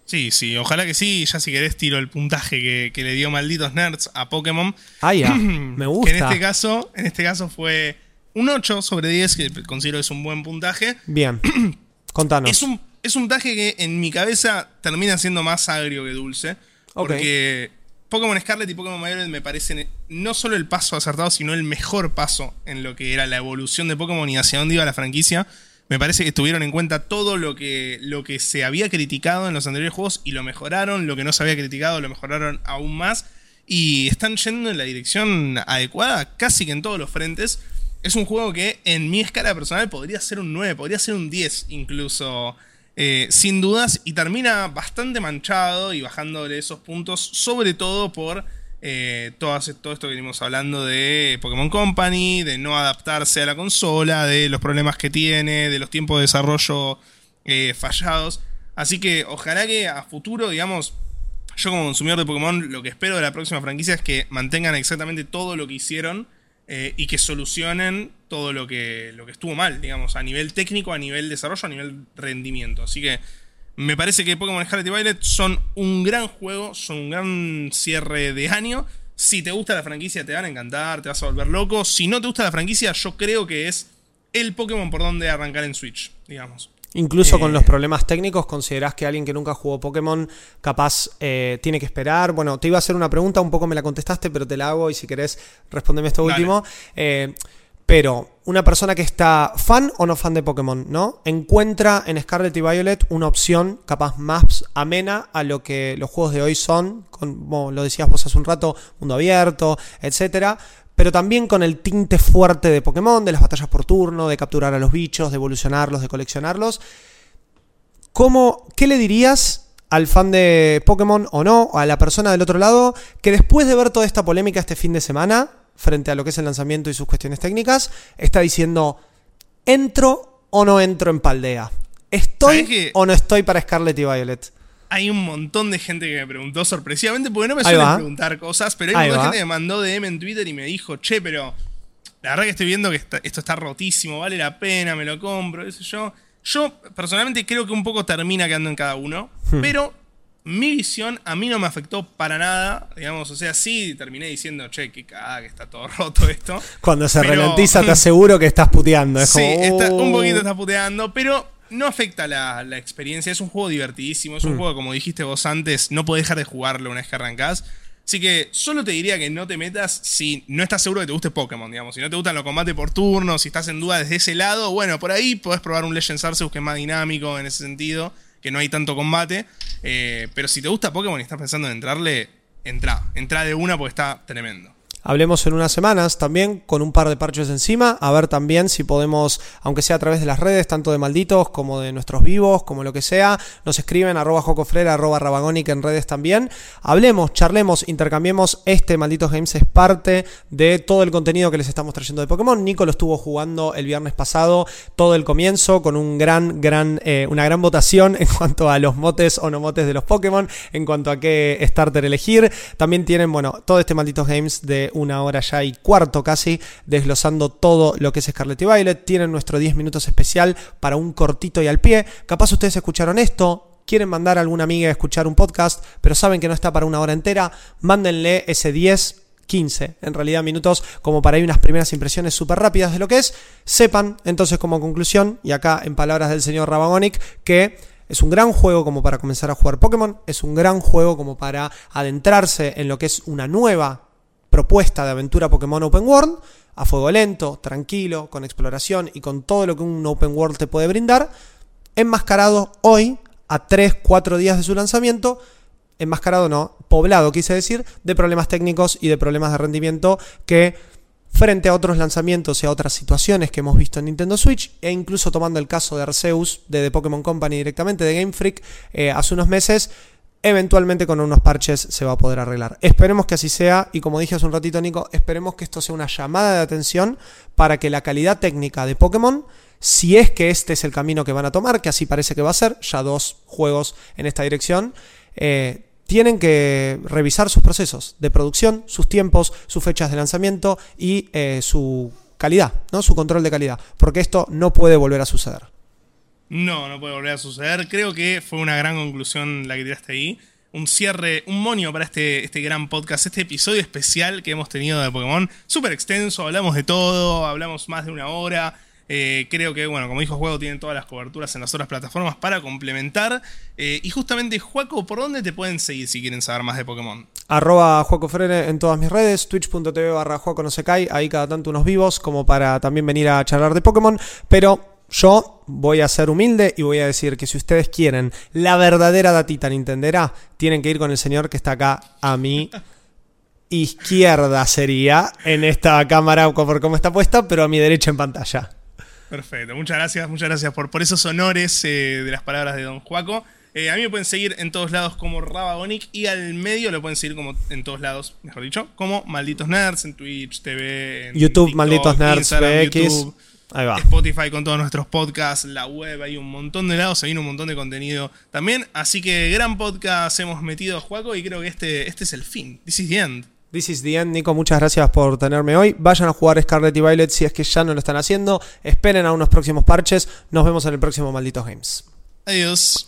Speaker 1: Sí, sí, ojalá que sí. Ya si querés tiro el puntaje que, le dio Malditos Nerds a Pokémon.
Speaker 2: Ah, ya. Me gusta.
Speaker 1: Que en este caso, en este caso fue un 8 sobre 10, que considero que es un buen puntaje.
Speaker 2: Bien. Contanos.
Speaker 1: Es un, es un puntaje que en mi cabeza termina siendo más agrio que dulce. Porque Pokémon Scarlet y Pokémon Violet me parecen no solo el paso acertado, sino el mejor paso en lo que era la evolución de Pokémon y hacia dónde iba la franquicia. Me parece que tuvieron en cuenta todo lo que, lo que se había criticado en los anteriores juegos y lo mejoraron, lo que no se había criticado lo mejoraron aún más y están yendo en la dirección adecuada casi que en todos los frentes. Es un juego que en mi escala personal podría ser un 9, podría ser un 10 incluso, eh, sin dudas, y termina bastante manchado y bajándole esos puntos, sobre todo por eh, todo, esto que venimos hablando de Pokémon Company, de no adaptarse a la consola, de los problemas que tiene, de los tiempos de desarrollo eh, fallados. Así que ojalá que a futuro, digamos, yo como consumidor de Pokémon, lo que espero de la próxima franquicia es que mantengan exactamente todo lo que hicieron eh, y que solucionen todo lo que, lo que estuvo mal, digamos, a nivel técnico, a nivel desarrollo, a nivel rendimiento. Así que me parece que Pokémon Scarlet y Violet son un gran juego, son un gran cierre de año. Si te gusta la franquicia, te van a encantar, te vas a volver loco. Si no te gusta la franquicia, yo creo que es el Pokémon por donde arrancar en Switch, digamos.
Speaker 2: Incluso con los eh, problemas técnicos, ¿considerás que alguien que nunca jugó Pokémon capaz eh, tiene que esperar? Bueno, te iba a hacer una pregunta, un poco me la contestaste, pero te la hago y si querés respondeme esto último. Eh, pero una persona que está fan o no fan de Pokémon, ¿no? Encuentra en Scarlet y Violet una opción capaz más amena a lo que los juegos de hoy son, como lo decías vos hace un rato, mundo abierto, etcétera, pero también con el tinte fuerte de Pokémon, de las batallas por turno, de capturar a los bichos, de evolucionarlos, de coleccionarlos. ¿Cómo, ¿Qué le dirías al fan de Pokémon o no, a la persona del otro lado, que después de ver toda esta polémica este fin de semana, frente a lo que es el lanzamiento y sus cuestiones técnicas, está diciendo, ¿entro o no entro en Paldea? ¿Estoy o no estoy para Scarlet y Violet?
Speaker 1: Hay un montón de gente que me preguntó sorpresivamente, porque no me suelen preguntar cosas, pero hay mucha gente que me mandó DM en Twitter y me dijo, che, pero la verdad que estoy viendo que esto está rotísimo, vale la pena, me lo compro, eso yo. Yo personalmente creo que un poco termina quedando en cada uno, hmm. pero mi visión a mí no me afectó para nada, digamos, o sea, sí terminé diciendo, che, qué cagada que está todo roto esto.
Speaker 2: Cuando se ralentiza te aseguro que estás puteando.
Speaker 1: sí, un poquito uh". estás puteando, pero no afecta la, experiencia, es un juego divertidísimo, es un mm. juego, como dijiste vos antes, no podés dejar de jugarlo una vez que arrancás. Así que solo te diría que no te metas si no estás seguro de que te guste Pokémon, digamos. Si no te gustan los combates por turno, si estás en duda desde ese lado, bueno, por ahí podés probar un Legends Arceus que es más dinámico en ese sentido que no hay tanto combate. Eh, pero si te gusta Pokémon y estás pensando en entrarle, entra. Entra de una porque está tremendo.
Speaker 2: Hablemos en unas semanas también con un par de parches encima, a ver también si podemos, aunque sea a través de las redes, tanto de malditos como de nuestros vivos, como lo que sea, nos escriben arroba jocofrera, arroba en redes también. Hablemos, charlemos, intercambiemos. Este Malditos Games es parte de todo el contenido que les estamos trayendo de Pokémon. Nico lo estuvo jugando el viernes pasado, todo el comienzo, con un gran, gran, eh, una gran votación en cuanto a los motes o no motes de los Pokémon, en cuanto a qué starter elegir. También tienen, bueno, todo este Malditos Games de una hora ya y cuarto casi, desglosando todo lo que es Scarlet y Violet. Tienen nuestro 10 minutos especial para un cortito y al pie. Capaz ustedes escucharon esto, quieren mandar a alguna amiga a escuchar un podcast, pero saben que no está para una hora entera, mándenle ese 10 15 en realidad minutos como para ir unas primeras impresiones súper rápidas de lo que es. Sepan entonces como conclusión, y acá en palabras del señor Rabagonic, que es un gran juego como para comenzar a jugar Pokémon, es un gran juego como para adentrarse en lo que es una nueva propuesta de aventura Pokémon Open World, a fuego lento, tranquilo, con exploración y con todo lo que un Open World te puede brindar, enmascarado hoy, a 3-4 días de su lanzamiento, enmascarado no, poblado quise decir, de problemas técnicos y de problemas de rendimiento que frente a otros lanzamientos y a otras situaciones que hemos visto en Nintendo Switch, e incluso tomando el caso de Arceus, de The Pokémon Company directamente, de Game Freak, eh, hace unos meses, eventualmente con unos parches se va a poder arreglar. Esperemos que así sea y como dije hace un ratito Nico, esperemos que esto sea una llamada de atención para que la calidad técnica de Pokémon, si es que este es el camino que van a tomar, que así parece que va a ser, ya dos juegos en esta dirección, eh, tienen que revisar sus procesos de producción, sus tiempos, sus fechas de lanzamiento y eh, su calidad, ¿no? su control de calidad, porque esto no puede volver a suceder.
Speaker 1: No, no puede volver a suceder. Creo que fue una gran conclusión la que tiraste ahí. Un cierre, un monio para este, este gran podcast, este episodio especial que hemos tenido de Pokémon. Súper extenso, hablamos de todo, hablamos más de una hora. Eh, creo que, bueno, como dijo Juego, tienen todas las coberturas en las otras plataformas para complementar. Eh, y justamente, Juaco, ¿por dónde te pueden seguir si quieren saber más de Pokémon?
Speaker 2: Arroba Juaco Frene en todas mis redes, twitch.tv barra Juaco no se cae, ahí cada tanto unos vivos como para también venir a charlar de Pokémon, pero yo voy a ser humilde y voy a decir que si ustedes quieren la verdadera datita nintendera, tienen que ir con el señor que está acá a mi izquierda sería en esta cámara por cómo está puesta, pero a mi derecha en pantalla.
Speaker 1: Perfecto, muchas gracias, muchas gracias por, por esos honores eh, de las palabras de Don Juaco. Eh, a mí me pueden seguir en todos lados como Rabagonic y al medio lo pueden seguir como en todos lados, mejor dicho, como Malditos Nerds en Twitch, TV, en
Speaker 2: YouTube,
Speaker 1: TikTok,
Speaker 2: Malditos Nerds, BX.
Speaker 1: YouTube,
Speaker 2: Ahí va.
Speaker 1: Spotify con todos nuestros podcasts, la web, hay un montón de lados, hay un montón de contenido también. Así que gran podcast hemos metido a Juaco y creo que este, este es el fin. This is the end.
Speaker 2: This is the end, Nico. Muchas gracias por tenerme hoy. Vayan a jugar Scarlet y Violet si es que ya no lo están haciendo. Esperen a unos próximos parches. Nos vemos en el próximo Malditos Games.
Speaker 1: Adiós.